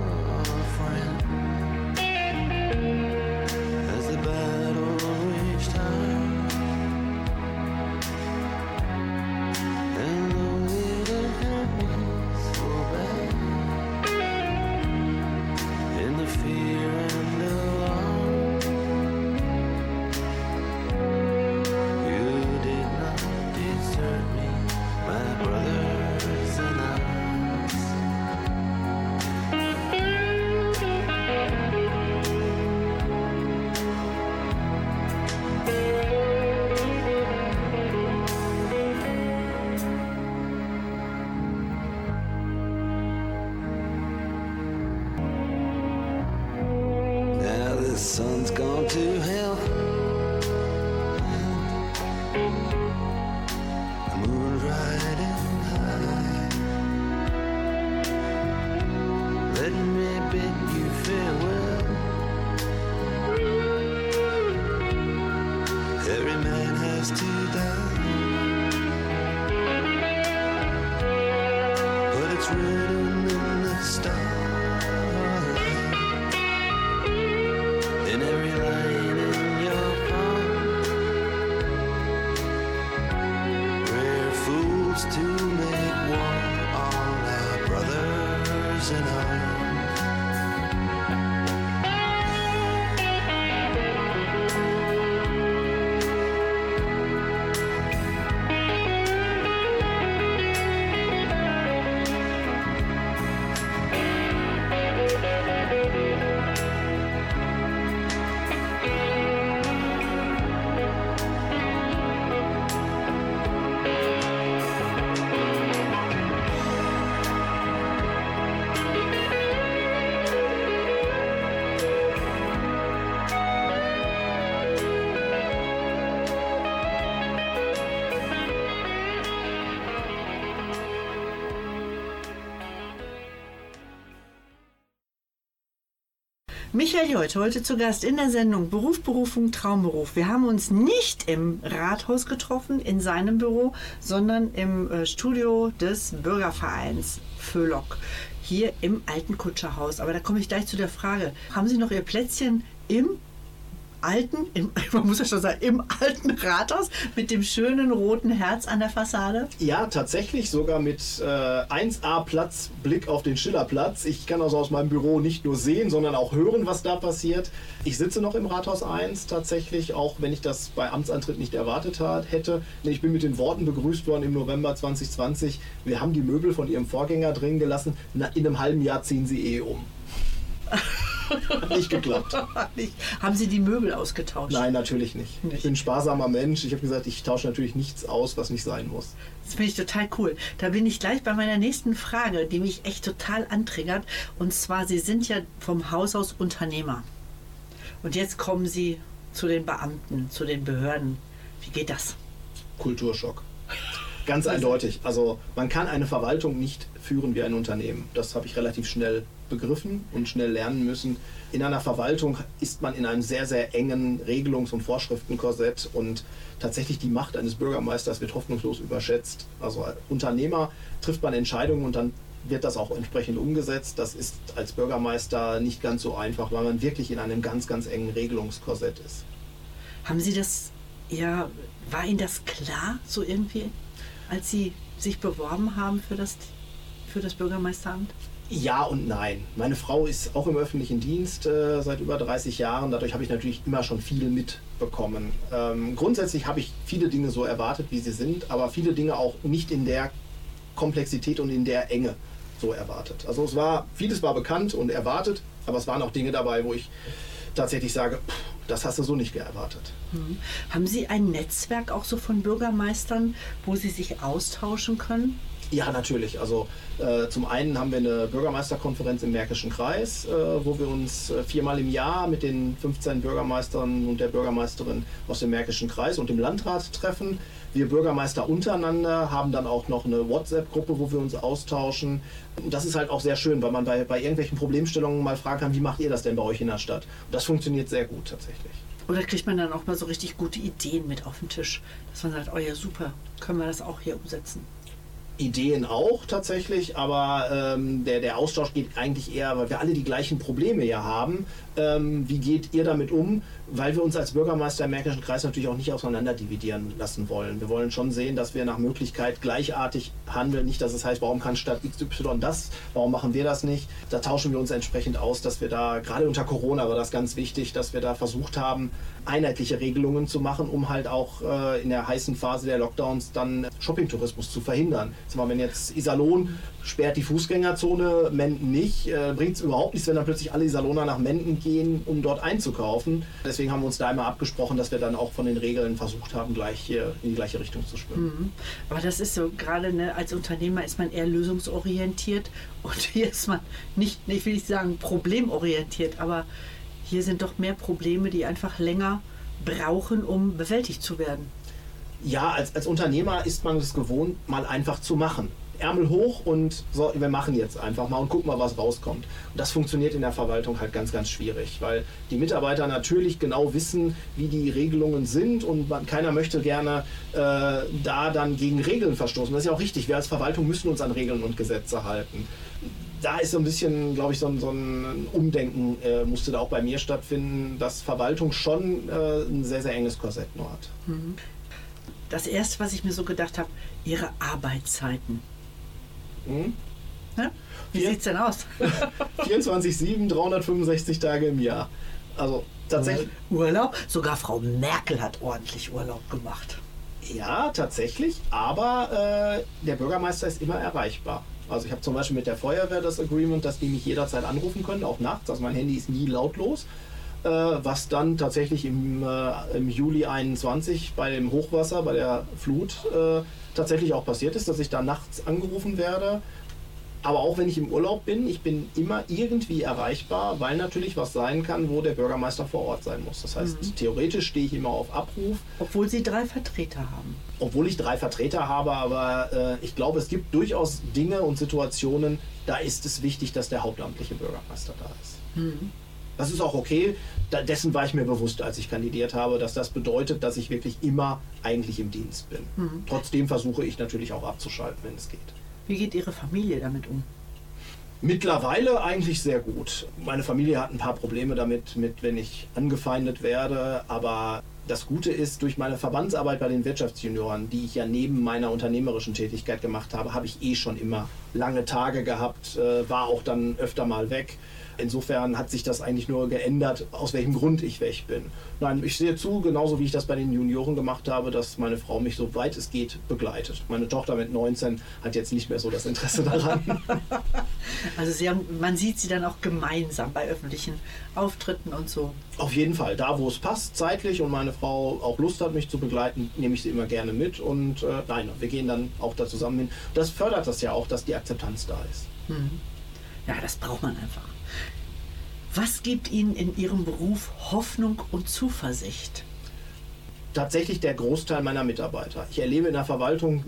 Michael Jolt, heute zu Gast in der Sendung Beruf, Berufung, Traumberuf. Wir haben uns nicht im Rathaus getroffen, in seinem Büro, sondern im äh, Studio des Bürgervereins Föhlock, hier im alten Kutscherhaus. Aber da komme ich gleich zu der Frage, haben Sie noch Ihr Plätzchen im alten, im, (laughs) man muss ja schon sagen, im alten Rathaus mit dem schönen roten Herz an der Fassade? Ja, tatsächlich sogar mit äh, 1A Platz, Blick auf den Schillerplatz. Ich kann also aus meinem Büro nicht nur sehen, sondern auch hören, was da passiert. Ich sitze noch im Rathaus 1 tatsächlich, auch wenn ich das bei Amtsantritt nicht erwartet hat, hätte. Ich bin mit den Worten begrüßt worden im November 2020. Wir haben die Möbel von Ihrem Vorgänger drin gelassen. Na, in einem halben Jahr ziehen Sie eh um. (laughs) Hat nicht geklappt. (laughs) Nicht. Haben Sie die Möbel ausgetauscht? Nein, natürlich nicht. Nicht. Ich bin ein sparsamer Mensch. Ich habe gesagt, ich tausche natürlich nichts aus, was nicht sein muss. Das finde ich total cool. Da bin ich gleich bei meiner nächsten Frage, die mich echt total antriggert. Und zwar, Sie sind ja vom Haus aus Unternehmer. Und jetzt kommen Sie zu den Beamten, zu den Behörden. Wie geht das? Kulturschock. (laughs) Ganz eindeutig. Also man kann eine Verwaltung nicht führen wie ein Unternehmen. Das habe ich relativ schnell begriffen und schnell lernen müssen. In einer Verwaltung ist man in einem sehr, sehr engen Regelungs- und Vorschriftenkorsett und tatsächlich die Macht eines Bürgermeisters wird hoffnungslos überschätzt. Also als Unternehmer trifft man Entscheidungen und dann wird das auch entsprechend umgesetzt. Das ist als Bürgermeister nicht ganz so einfach, weil man wirklich in einem ganz, ganz engen Regelungskorsett ist. Haben Sie das, ja, war Ihnen das klar, so irgendwie, als Sie sich beworben haben für das, für das Bürgermeisteramt? Ja und nein. Meine Frau ist auch im öffentlichen Dienst äh, seit über 30 Jahren. Dadurch habe ich natürlich immer schon viel mitbekommen. Ähm, grundsätzlich habe ich viele Dinge so erwartet, wie sie sind, aber viele Dinge auch nicht in der Komplexität und in der Enge so erwartet. Also es war, vieles war bekannt und erwartet, aber es waren auch Dinge dabei, wo ich tatsächlich sage, pff, das hast du so nicht erwartet. Hm. Haben Sie ein Netzwerk auch so von Bürgermeistern, wo Sie sich austauschen können? Ja, natürlich. Also äh, zum einen haben wir eine Bürgermeisterkonferenz im Märkischen Kreis, äh, wo wir uns äh, viermal im Jahr mit den 15 Bürgermeistern und der Bürgermeisterin aus dem Märkischen Kreis und dem Landrat treffen. Wir Bürgermeister untereinander haben dann auch noch eine WhatsApp-Gruppe, wo wir uns austauschen. Das ist halt auch sehr schön, weil man bei, bei irgendwelchen Problemstellungen mal fragen kann, wie macht ihr das denn bei euch in der Stadt? Und das funktioniert sehr gut tatsächlich. Oder kriegt man dann auch mal so richtig gute Ideen mit auf den Tisch? Dass man sagt, oh ja, super, können wir das auch hier umsetzen? Ideen auch tatsächlich, aber ähm, der, der Austausch geht eigentlich eher, weil wir alle die gleichen Probleme ja haben. Ähm, wie geht ihr damit um? Weil wir uns als Bürgermeister im Märkischen Kreis natürlich auch nicht auseinander dividieren lassen wollen. Wir wollen schon sehen, dass wir nach Möglichkeit gleichartig handeln. Nicht, dass es heißt, warum kann Stadt XY das, warum machen wir das nicht? Da tauschen wir uns entsprechend aus, dass wir da, gerade unter Corona war das ganz wichtig, dass wir da versucht haben, einheitliche Regelungen zu machen, um halt auch äh, in der heißen Phase der Lockdowns dann Shoppingtourismus zu verhindern. Sag mal, wenn jetzt Iserlohn sperrt die Fußgängerzone, Menden nicht, äh, bringt es überhaupt nichts, wenn dann plötzlich alle Iserlohner nach Menden gehen, um dort einzukaufen. Deswegen haben wir uns da immer abgesprochen, dass wir dann auch von den Regeln versucht haben, gleich hier in die gleiche Richtung zu schwimmen. Mhm. Aber das ist so, gerade ne, als Unternehmer ist man eher lösungsorientiert und (laughs) hier ist man nicht, ich will nicht sagen problemorientiert, aber hier sind doch mehr Probleme, die einfach länger brauchen, um bewältigt zu werden. Ja, als, als Unternehmer ist man es gewohnt, mal einfach zu machen. Ärmel hoch und so, wir machen jetzt einfach mal und gucken mal, was rauskommt. Und das funktioniert in der Verwaltung halt ganz, ganz schwierig, weil die Mitarbeiter natürlich genau wissen, wie die Regelungen sind und man, keiner möchte gerne äh, da dann gegen Regeln verstoßen. Das ist ja auch richtig. Wir als Verwaltung müssen uns an Regeln und Gesetze halten. Da ist so ein bisschen, glaube ich, so ein, so ein Umdenken äh, musste da auch bei mir stattfinden, dass Verwaltung schon äh, ein sehr, sehr enges Korsett nur hat. Das erste, was ich mir so gedacht habe, ihre Arbeitszeiten. Mhm. Wie Ja. sieht's denn aus? (laughs) 24-7, 365 Tage im Jahr. Also tatsächlich, Urlaub? Sogar Frau Merkel hat ordentlich Urlaub gemacht. ja, tatsächlich, aber äh, der Bürgermeister ist immer erreichbar. Also ich habe zum Beispiel mit der Feuerwehr das Agreement, dass die mich jederzeit anrufen können, auch nachts. Also mein Handy ist nie lautlos. Äh, was dann tatsächlich im, äh, im Juli 21 bei dem Hochwasser, bei der Flut äh, tatsächlich auch passiert ist, dass ich da nachts angerufen werde. Aber auch wenn ich im Urlaub bin, ich bin immer irgendwie erreichbar, weil natürlich was sein kann, wo der Bürgermeister vor Ort sein muss. Das heißt, theoretisch stehe ich immer auf Abruf, Obwohl sie drei Vertreter haben. obwohl ich drei Vertreter habe, aber äh, ich glaube, es gibt durchaus Dinge und Situationen, da ist es wichtig, dass der hauptamtliche Bürgermeister da ist. Das ist auch okay. Da, dessen war ich mir bewusst, als ich kandidiert habe, dass das bedeutet, dass ich wirklich immer eigentlich im Dienst bin. Trotzdem versuche ich natürlich auch abzuschalten, wenn es geht. Wie geht Ihre Familie damit um? Mittlerweile eigentlich sehr gut. Meine Familie hat ein paar Probleme damit, mit, wenn ich angefeindet werde, aber das Gute ist, durch meine Verbandsarbeit bei den Wirtschaftsjunioren, die ich ja neben meiner unternehmerischen Tätigkeit gemacht habe, habe ich eh schon immer lange Tage gehabt, äh, war auch dann öfter mal weg. Insofern hat sich das eigentlich nur geändert, aus welchem Grund ich weg bin. Nein, ich sehe zu, genauso wie ich das bei den Junioren gemacht habe, dass meine Frau mich so weit es geht begleitet. Meine Tochter mit 19 hat jetzt nicht mehr so das Interesse daran. (laughs) Also Sie haben, man sieht Sie dann auch gemeinsam bei öffentlichen Auftritten und so. Auf jeden Fall, da wo es passt, zeitlich und meine Frau auch Lust hat, mich zu begleiten, nehme ich sie immer gerne mit und äh, nein, wir gehen dann auch da zusammen hin. Das fördert das ja auch, dass die Akzeptanz da ist. Ja, das braucht man einfach. Was gibt Ihnen in Ihrem Beruf Hoffnung und Zuversicht? Tatsächlich der Großteil meiner Mitarbeiter. Ich erlebe in der Verwaltung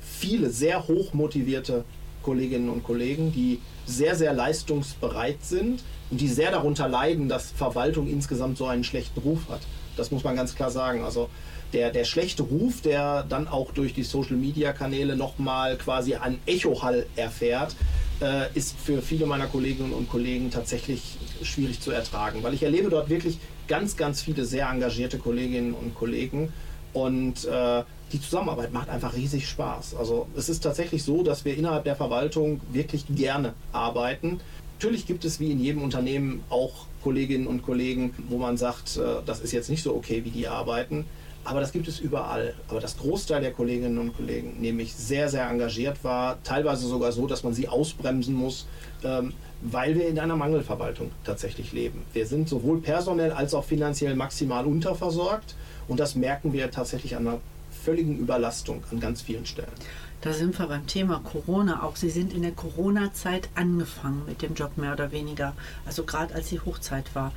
viele sehr hoch motivierte Kolleginnen und Kollegen, die sehr, sehr leistungsbereit sind und die sehr darunter leiden, dass Verwaltung insgesamt so einen schlechten Ruf hat. Das muss man ganz klar sagen. Also der, der schlechte Ruf, der dann auch durch die Social-Media-Kanäle nochmal quasi an Echohall erfährt, äh, ist für viele meiner Kolleginnen und Kollegen tatsächlich schwierig zu ertragen, weil ich erlebe dort wirklich ganz, ganz viele sehr engagierte Kolleginnen und Kollegen und äh, die Zusammenarbeit macht einfach riesig Spaß. Also es ist tatsächlich so, dass wir innerhalb der Verwaltung wirklich gerne arbeiten. Natürlich gibt es wie in jedem Unternehmen auch Kolleginnen und Kollegen, wo man sagt, äh, das ist jetzt nicht so okay, wie die arbeiten. Aber das gibt es überall. Aber das Großteil der Kolleginnen und Kollegen nämlich sehr, sehr engagiert war, teilweise sogar so, dass man sie ausbremsen muss, ähm, weil wir in einer Mangelverwaltung tatsächlich leben. Wir sind sowohl personell als auch finanziell maximal unterversorgt und das merken wir tatsächlich an einer völligen Überlastung an ganz vielen Stellen. Da sind wir beim Thema Corona. Auch Sie sind in der Corona-Zeit angefangen mit dem Job mehr oder weniger. Also gerade als die Hochzeit war.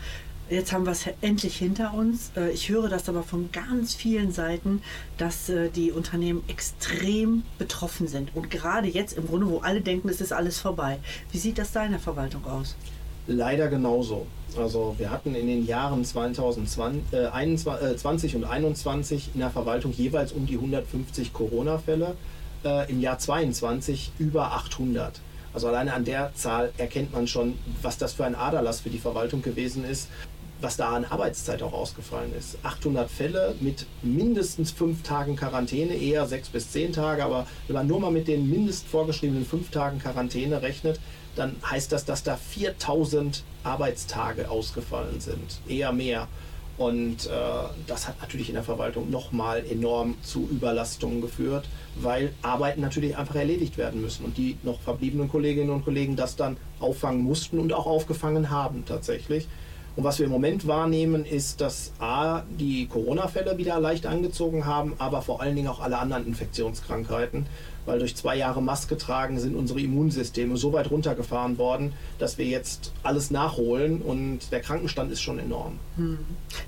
Jetzt haben wir es endlich hinter uns. Äh, Ich höre das aber von ganz vielen Seiten, dass äh, die Unternehmen extrem betroffen sind. Und gerade jetzt im Grunde, wo alle denken, es ist alles vorbei. Wie sieht das da in der Verwaltung aus? Leider genauso. Also wir hatten in den Jahren 2020 äh, 21, 20 und 21 in der Verwaltung jeweils um die 150 Corona-Fälle. Im Jahr 22 über 800. Also alleine an der Zahl erkennt man schon, was das für ein Aderlass für die Verwaltung gewesen ist, was da an Arbeitszeit auch ausgefallen ist. 800 Fälle mit mindestens fünf Tagen Quarantäne, eher sechs bis zehn Tage, aber wenn man nur mal mit den mindest vorgeschriebenen fünf Tagen Quarantäne rechnet, dann heißt das, dass da 4000 Arbeitstage ausgefallen sind, eher mehr. Und äh, das hat natürlich in der Verwaltung nochmal enorm zu Überlastungen geführt, weil Arbeiten natürlich einfach erledigt werden müssen und die noch verbliebenen Kolleginnen und Kollegen das dann auffangen mussten und auch aufgefangen haben tatsächlich. Und was wir im Moment wahrnehmen, ist, dass A, die Corona-Fälle wieder leicht angezogen haben, aber vor allen Dingen auch alle anderen Infektionskrankheiten, weil durch zwei Jahre Maske tragen sind unsere Immunsysteme so weit runtergefahren worden, dass wir jetzt alles nachholen und der Krankenstand ist schon enorm.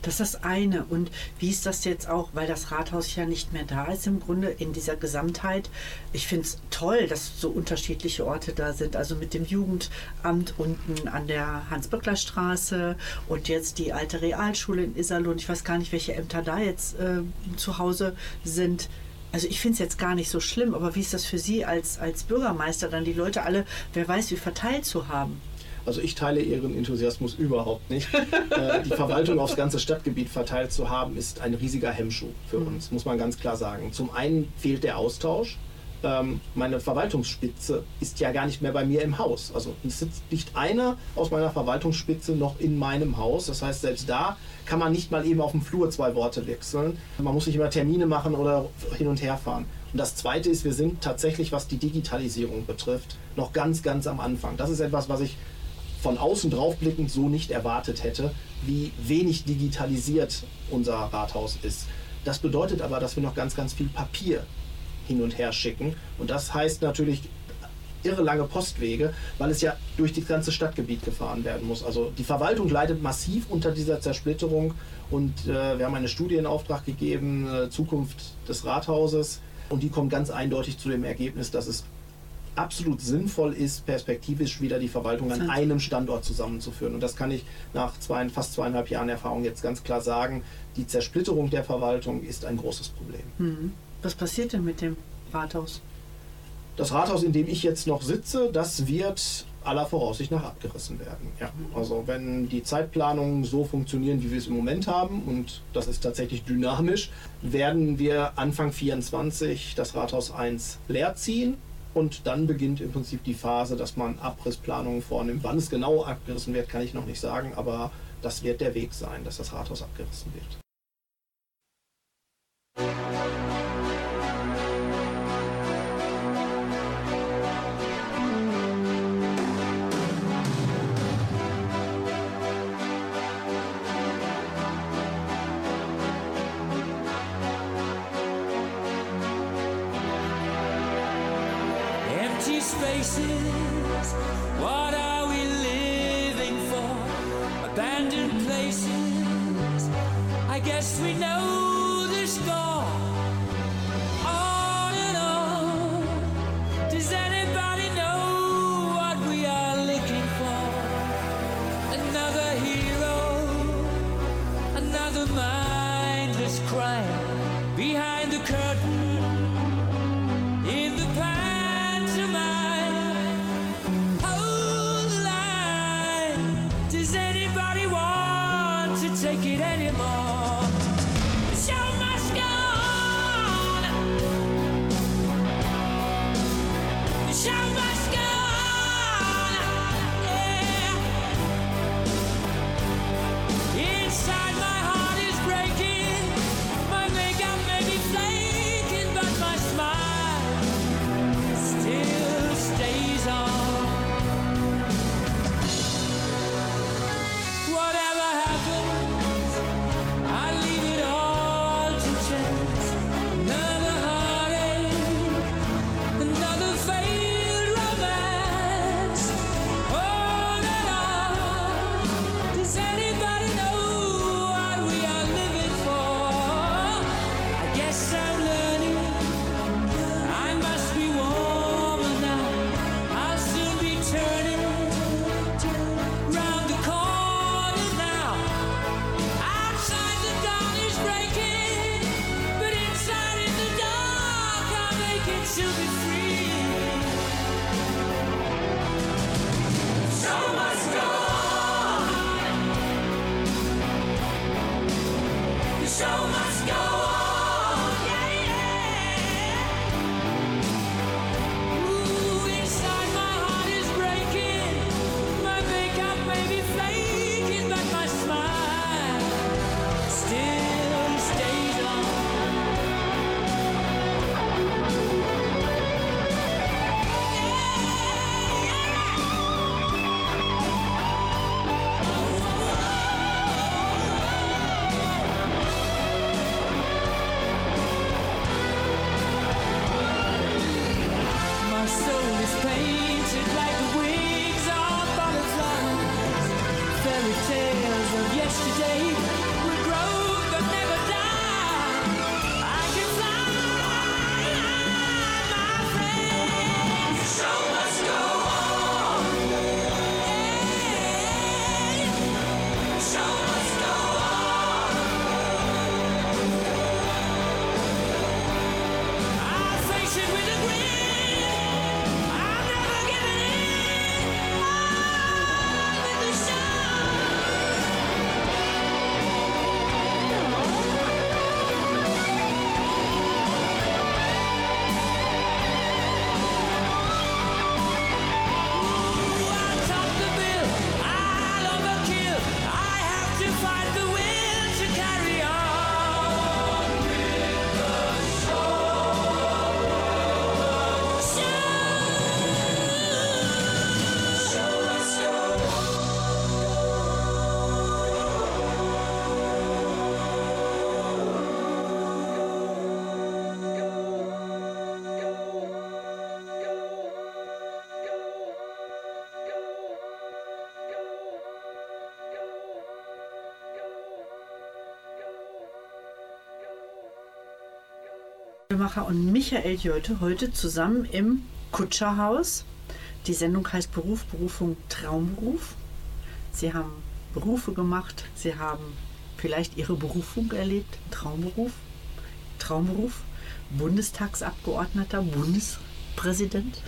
Das ist das eine. Und wie ist das jetzt auch, weil das Rathaus ja nicht mehr da ist im Grunde in dieser Gesamtheit. Ich finde es toll, dass so unterschiedliche Orte da sind. Also mit dem Jugendamt unten an der Hans-Böckler-Straße und jetzt die alte Realschule in Iserlohn. Ich weiß gar nicht, welche Ämter da jetzt äh, zu Hause sind. Also ich finde es jetzt gar nicht so schlimm, aber wie ist das für Sie als, als Bürgermeister, dann die Leute alle, wer weiß, wie verteilt zu haben? Also ich teile Ihren Enthusiasmus überhaupt nicht. (laughs) äh, die Verwaltung aufs ganze Stadtgebiet verteilt zu haben, ist ein riesiger Hemmschuh für uns, muss man ganz klar sagen. Zum einen fehlt der Austausch. Ähm, meine Verwaltungsspitze ist ja gar nicht mehr bei mir im Haus. Also es sitzt nicht einer aus meiner Verwaltungsspitze noch in meinem Haus. Das heißt, selbst da kann man nicht mal eben auf dem Flur zwei Worte wechseln. Man muss nicht immer Termine machen oder hin und her fahren. Und das Zweite ist, wir sind tatsächlich, was die Digitalisierung betrifft, noch ganz, ganz am Anfang. Das ist etwas, was ich von außen draufblickend so nicht erwartet hätte, wie wenig digitalisiert unser Rathaus ist. Das bedeutet aber, dass wir noch ganz, ganz viel Papier hin und her schicken. Und das heißt natürlich irre lange Postwege, weil es ja durch das ganze Stadtgebiet gefahren werden muss. Also die Verwaltung leidet massiv unter dieser Zersplitterung und äh, wir haben eine Studie in Auftrag gegeben, äh, Zukunft des Rathauses und die kommt ganz eindeutig zu dem Ergebnis, dass es absolut sinnvoll ist, perspektivisch wieder die Verwaltung an einem Standort zusammenzuführen. Und das kann ich nach zwei, fast zweieinhalb Jahren Erfahrung jetzt ganz klar sagen. Die Zersplitterung der Verwaltung ist ein großes Problem. Mhm. Was passiert denn mit dem Rathaus? Das Rathaus, in dem ich jetzt noch sitze, das wird aller Voraussicht nach abgerissen werden. Ja. Also wenn die Zeitplanungen so funktionieren, wie wir es im Moment haben, und das ist tatsächlich dynamisch, werden wir Anfang 24 das Rathaus 1 leerziehen. Und dann beginnt im Prinzip die Phase, dass man Abrissplanungen vornimmt. Wann es genau abgerissen wird, kann ich noch nicht sagen, aber das wird der Weg sein, dass das Rathaus abgerissen wird. Shout Schumacher und Michael Jölte heute zusammen im Kutscherhaus. Die Sendung heißt Beruf, Berufung, Traumberuf. Sie haben Berufe gemacht, sie haben vielleicht ihre Berufung erlebt, Traumberuf, Traumberuf, Bundestagsabgeordneter, Bundespräsident.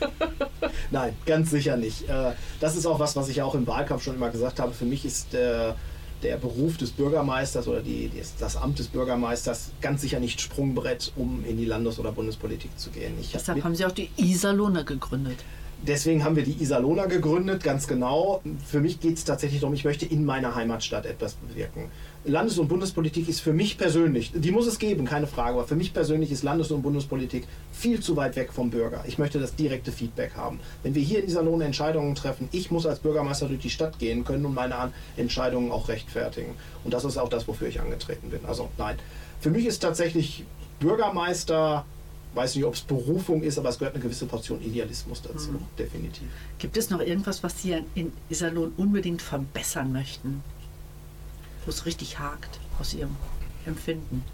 (laughs) Nein, ganz sicher nicht. Äh, das ist auch was, was ich auch im Wahlkampf schon immer gesagt habe. Für mich ist der der Beruf des Bürgermeisters oder die, die, das Amt des Bürgermeisters ganz sicher nicht Sprungbrett, um in die Landes- oder Bundespolitik zu gehen. Ich hab Deshalb mit- haben Sie auch die Iserlohner gegründet. Deswegen haben wir die Iserlohner gegründet, ganz genau. Für mich geht es tatsächlich darum, ich möchte in meiner Heimatstadt etwas bewirken. Landes- und Bundespolitik ist für mich persönlich, die muss es geben, keine Frage, aber für mich persönlich ist Landes- und Bundespolitik viel zu weit weg vom Bürger. Ich möchte das direkte Feedback haben. Wenn wir hier in Iserlohn Entscheidungen treffen, ich muss als Bürgermeister durch die Stadt gehen können und meine Entscheidungen auch rechtfertigen. Und das ist auch das, wofür ich angetreten bin. Also nein, für mich ist tatsächlich Bürgermeister, weiß nicht, ob es Berufung ist, aber es gehört eine gewisse Portion Idealismus dazu, definitiv. Gibt es noch irgendwas, was Sie in Iserlohn unbedingt verbessern möchten? Wo es richtig hakt aus Ihrem Empfinden?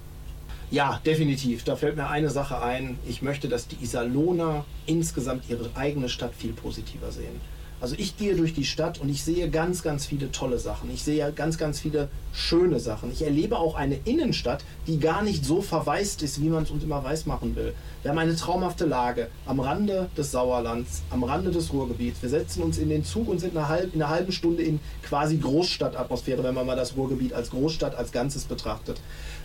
Ja, definitiv. Da fällt mir eine Sache ein. Ich möchte, dass die Iserlohner insgesamt ihre eigene Stadt viel positiver sehen. Also ich gehe durch die Stadt und ich sehe ganz, ganz viele tolle Sachen. Ich sehe ganz, ganz viele schöne Sachen. Ich erlebe auch eine Innenstadt, die gar nicht so verwaist ist, wie man es uns immer weiß machen will. Wir haben eine traumhafte Lage am Rande des Sauerlands, am Rande des Ruhrgebiets. Wir setzen uns in den Zug und sind in einer halben Stunde in quasi Großstadtatmosphäre, wenn man mal das Ruhrgebiet als Großstadt als Ganzes betrachtet.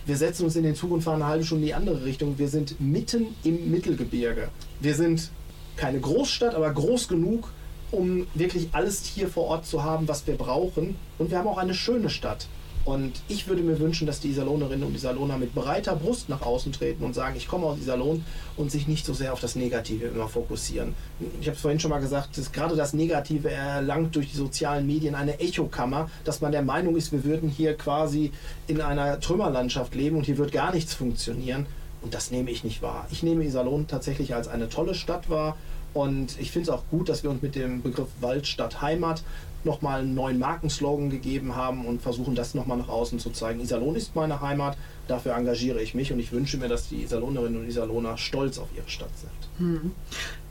Wir setzen uns in den Zug und fahren eine halbe Stunde in die andere Richtung. Wir sind mitten im Mittelgebirge. Wir sind keine Großstadt, aber groß genug, um wirklich alles hier vor Ort zu haben, was wir brauchen. Und wir haben auch eine schöne Stadt. Und ich würde mir wünschen, dass die Iserlohnerinnen und Iserlohner mit breiter Brust nach außen treten und sagen, ich komme aus Iserlohn und sich nicht so sehr auf das Negative immer fokussieren. Ich habe es vorhin schon mal gesagt, dass gerade das Negative erlangt durch die sozialen Medien eine Echokammer, dass man der Meinung ist, wir würden hier quasi in einer Trümmerlandschaft leben und hier wird gar nichts funktionieren. Und das nehme ich nicht wahr. Ich nehme Iserlohn tatsächlich als eine tolle Stadt wahr. Und ich finde es auch gut, dass wir uns mit dem Begriff Wald statt Heimat nochmal einen neuen Markenslogan gegeben haben und versuchen das nochmal nach außen zu zeigen. Iserlohn ist meine Heimat, dafür engagiere ich mich und ich wünsche mir, dass die Iserlohnerinnen und Iserlohner stolz auf ihre Stadt sind.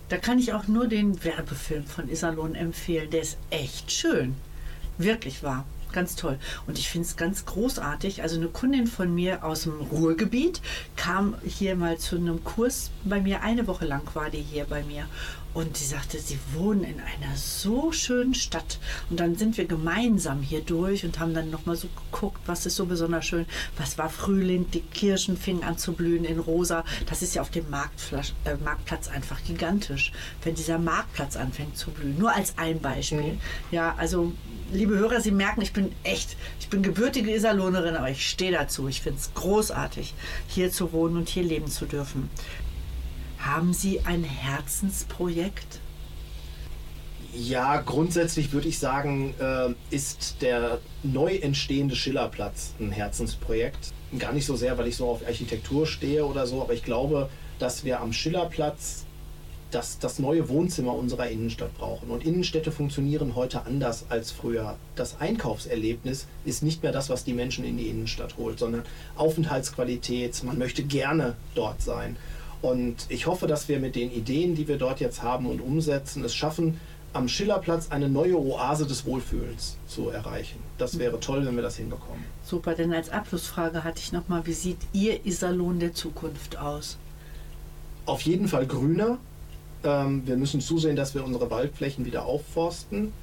Da kann ich auch nur den Werbefilm von Iserlohn empfehlen. Der ist echt schön. Wirklich wahr. Ganz toll. Und ich finde es ganz großartig. Also eine Kundin von mir aus dem Ruhrgebiet kam hier mal zu einem Kurs bei mir. Eine Woche lang war die hier bei mir. Und sie sagte, sie wohnen in einer so schönen Stadt. Und dann sind wir gemeinsam hier durch und haben dann nochmal so geguckt, was ist so besonders schön. Was war Frühling? Die Kirschen fingen an zu blühen in rosa. Das ist ja auf dem äh, Marktplatz einfach gigantisch, wenn dieser Marktplatz anfängt zu blühen. Nur als ein Beispiel. Ja, also liebe Hörer, Sie merken, ich bin echt, ich bin gebürtige Iserlohnerin, aber ich stehe dazu. Ich finde es großartig, hier zu wohnen und hier leben zu dürfen. Haben Sie ein Herzensprojekt? Ja, grundsätzlich würde ich sagen, äh, ist der neu entstehende Schillerplatz ein Herzensprojekt. Gar nicht so sehr, weil ich so auf Architektur stehe oder so, aber ich glaube, dass wir am Schillerplatz das, das neue Wohnzimmer unserer Innenstadt brauchen. Und Innenstädte funktionieren heute anders als früher. Das Einkaufserlebnis ist nicht mehr das, was die Menschen in die Innenstadt holt, sondern Aufenthaltsqualität. Man möchte gerne dort sein. Und ich hoffe, dass wir mit den Ideen, die wir dort jetzt haben und umsetzen, es schaffen, am Schillerplatz eine neue Oase des Wohlfühlens zu erreichen. Das wäre toll, wenn wir das hinbekommen. Super, denn als Abschlussfrage hatte ich nochmal, wie sieht Ihr Iserlohn der Zukunft aus? Auf jeden Fall grüner. Ähm, wir müssen zusehen, dass wir unsere Waldflächen wieder aufforsten.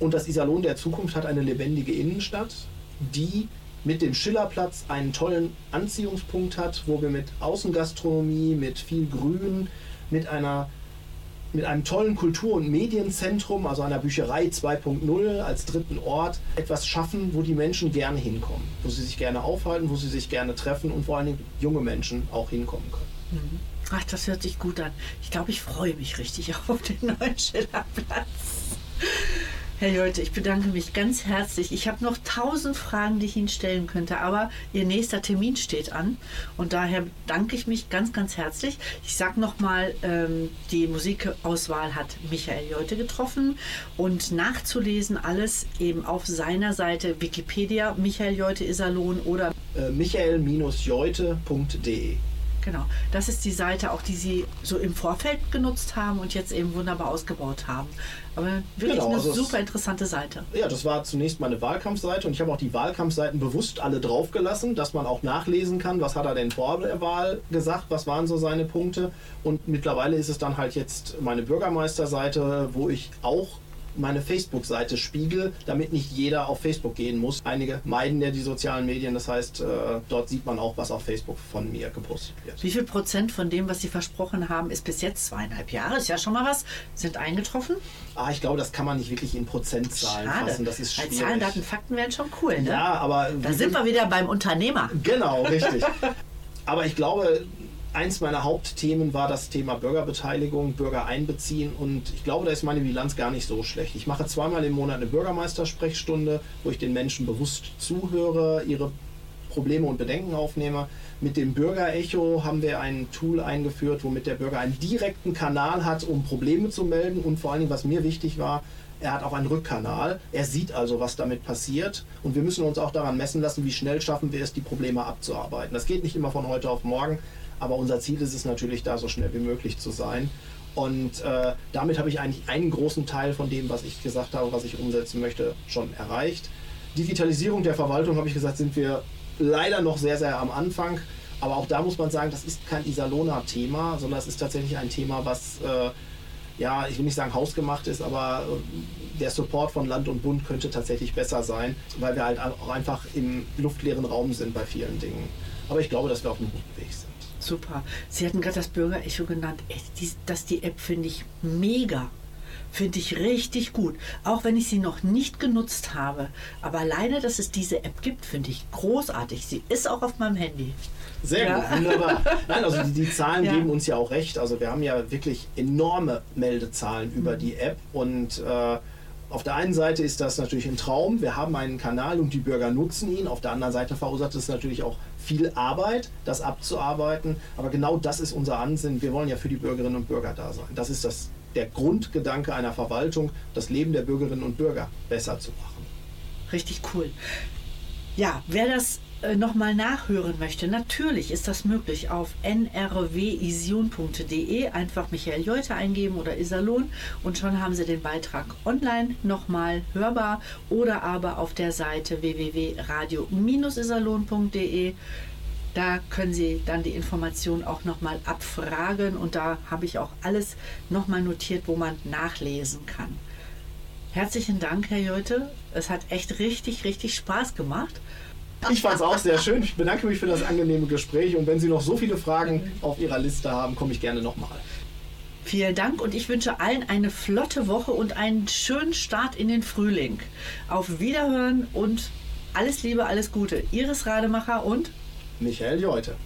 Und das Iserlohn der Zukunft hat eine lebendige Innenstadt, die mit dem Schillerplatz einen tollen Anziehungspunkt hat, wo wir mit Außengastronomie, mit viel Grün, mit einer mit einem tollen Kultur- und Medienzentrum, also einer Bücherei 2.0 als dritten Ort, etwas schaffen, wo die Menschen gerne hinkommen, wo sie sich gerne aufhalten, wo sie sich gerne treffen und vor allen Dingen junge Menschen auch hinkommen können. Ach, das hört sich gut an. Ich glaube, ich freue mich richtig (laughs) auf den neuen Schillerplatz. Herr Jolte, ich bedanke mich ganz herzlich. Ich habe noch tausend Fragen, die ich Ihnen stellen könnte, aber Ihr nächster Termin steht an und daher danke ich mich ganz, ganz herzlich. Ich sage nochmal, ähm, die Musikauswahl hat Michael Jolte getroffen und nachzulesen alles eben auf seiner Seite Wikipedia, Michael Jolte Iserlohn oder Äh, michael-jeute.de Genau. Das ist die Seite, auch die Sie so im Vorfeld genutzt haben und jetzt eben wunderbar ausgebaut haben. Aber wirklich Genau, eine also super interessante Seite. Ja, das war zunächst meine Wahlkampfseite und ich habe auch die Wahlkampfseiten bewusst alle draufgelassen, dass man auch nachlesen kann, was hat er denn vor der Wahl gesagt, was waren so seine Punkte. Und mittlerweile ist es dann halt jetzt meine Bürgermeisterseite, wo ich auch meine Facebook-Seite spiegel, damit nicht jeder auf Facebook gehen muss. Einige meiden ja die sozialen Medien, das heißt, äh, dort sieht man auch, was auf Facebook von mir gepostet wird. Wie viel Prozent von dem, was Sie versprochen haben, ist bis jetzt zweieinhalb Jahre? Ist ja schon mal was. Sind eingetroffen? Ah, ich glaube, das kann man nicht wirklich in Prozentzahlen Schade. fassen. Das ist Weil schwierig. Zahlen, Daten, Fakten wären schon cool, ne? Ja, aber Da sind wir wieder beim Unternehmer. Genau, richtig. (laughs) Aber ich glaube, eins meiner Hauptthemen war das Thema Bürgerbeteiligung, Bürger einbeziehen und ich glaube, da ist meine Bilanz gar nicht so schlecht. Ich mache zweimal im Monat eine Bürgermeistersprechstunde, wo ich den Menschen bewusst zuhöre, ihre Probleme und Bedenken aufnehme. Mit dem Bürgerecho haben wir ein Tool eingeführt, womit der Bürger einen direkten Kanal hat, um Probleme zu melden und vor allen Dingen, was mir wichtig war, er hat auch einen Rückkanal. Er sieht also, was damit passiert. Und wir müssen uns auch daran messen lassen, wie schnell schaffen wir es, die Probleme abzuarbeiten. Das geht nicht immer von heute auf morgen, aber unser Ziel ist es natürlich, da so schnell wie möglich zu sein. Und äh, damit habe ich eigentlich einen großen Teil von dem, was ich gesagt habe, was ich umsetzen möchte, schon erreicht. Digitalisierung der Verwaltung, habe ich gesagt, sind wir leider noch sehr, sehr am Anfang. Aber auch da muss man sagen, das ist kein Isalona-Thema, sondern es ist tatsächlich ein Thema, was, äh, ja, ich will nicht sagen hausgemacht ist, aber äh, der Support von Land und Bund könnte tatsächlich besser sein, weil wir halt auch einfach im luftleeren Raum sind bei vielen Dingen. Aber ich glaube, dass wir auf einem guten Weg sind. Super. Sie hatten gerade das Bürgerecho genannt. Ey, die, das, die App finde ich mega. Finde ich richtig gut. Auch wenn ich sie noch nicht genutzt habe. Aber alleine, dass es diese App gibt, finde ich großartig. Sie ist auch auf meinem Handy. Sehr Ja. gut, wunderbar. Nein, also die, die Zahlen (laughs) Ja. geben uns ja auch recht. Also wir haben ja wirklich enorme Meldezahlen über Mhm. die App und äh, auf der einen Seite ist das natürlich ein Traum. Wir haben einen Kanal und die Bürger nutzen ihn. Auf der anderen Seite verursacht es natürlich auch viel Arbeit, das abzuarbeiten. Aber genau das ist unser Ansinnen. Wir wollen ja für die Bürgerinnen und Bürger da sein. Das ist das, der Grundgedanke einer Verwaltung, das Leben der Bürgerinnen und Bürger besser zu machen. Richtig cool. Ja, wer das äh, nochmal nachhören möchte, natürlich ist das möglich auf nrwision.de. Einfach Michael Jolte eingeben oder Iserlohn und schon haben Sie den Beitrag online nochmal hörbar oder aber auf der Seite www.radio-iserlohn.de. Da können Sie dann die Informationen auch nochmal abfragen und da habe ich auch alles nochmal notiert, wo man nachlesen kann. Herzlichen Dank, Herr Jolte. Es hat echt richtig, richtig Spaß gemacht. Ich fand es auch sehr schön. Ich bedanke mich für das angenehme Gespräch und wenn Sie noch so viele Fragen auf Ihrer Liste haben, komme ich gerne nochmal. Vielen Dank und ich wünsche allen eine flotte Woche und einen schönen Start in den Frühling. Auf Wiederhören und alles Liebe, alles Gute. Iris Rademacher und Michael Jolte.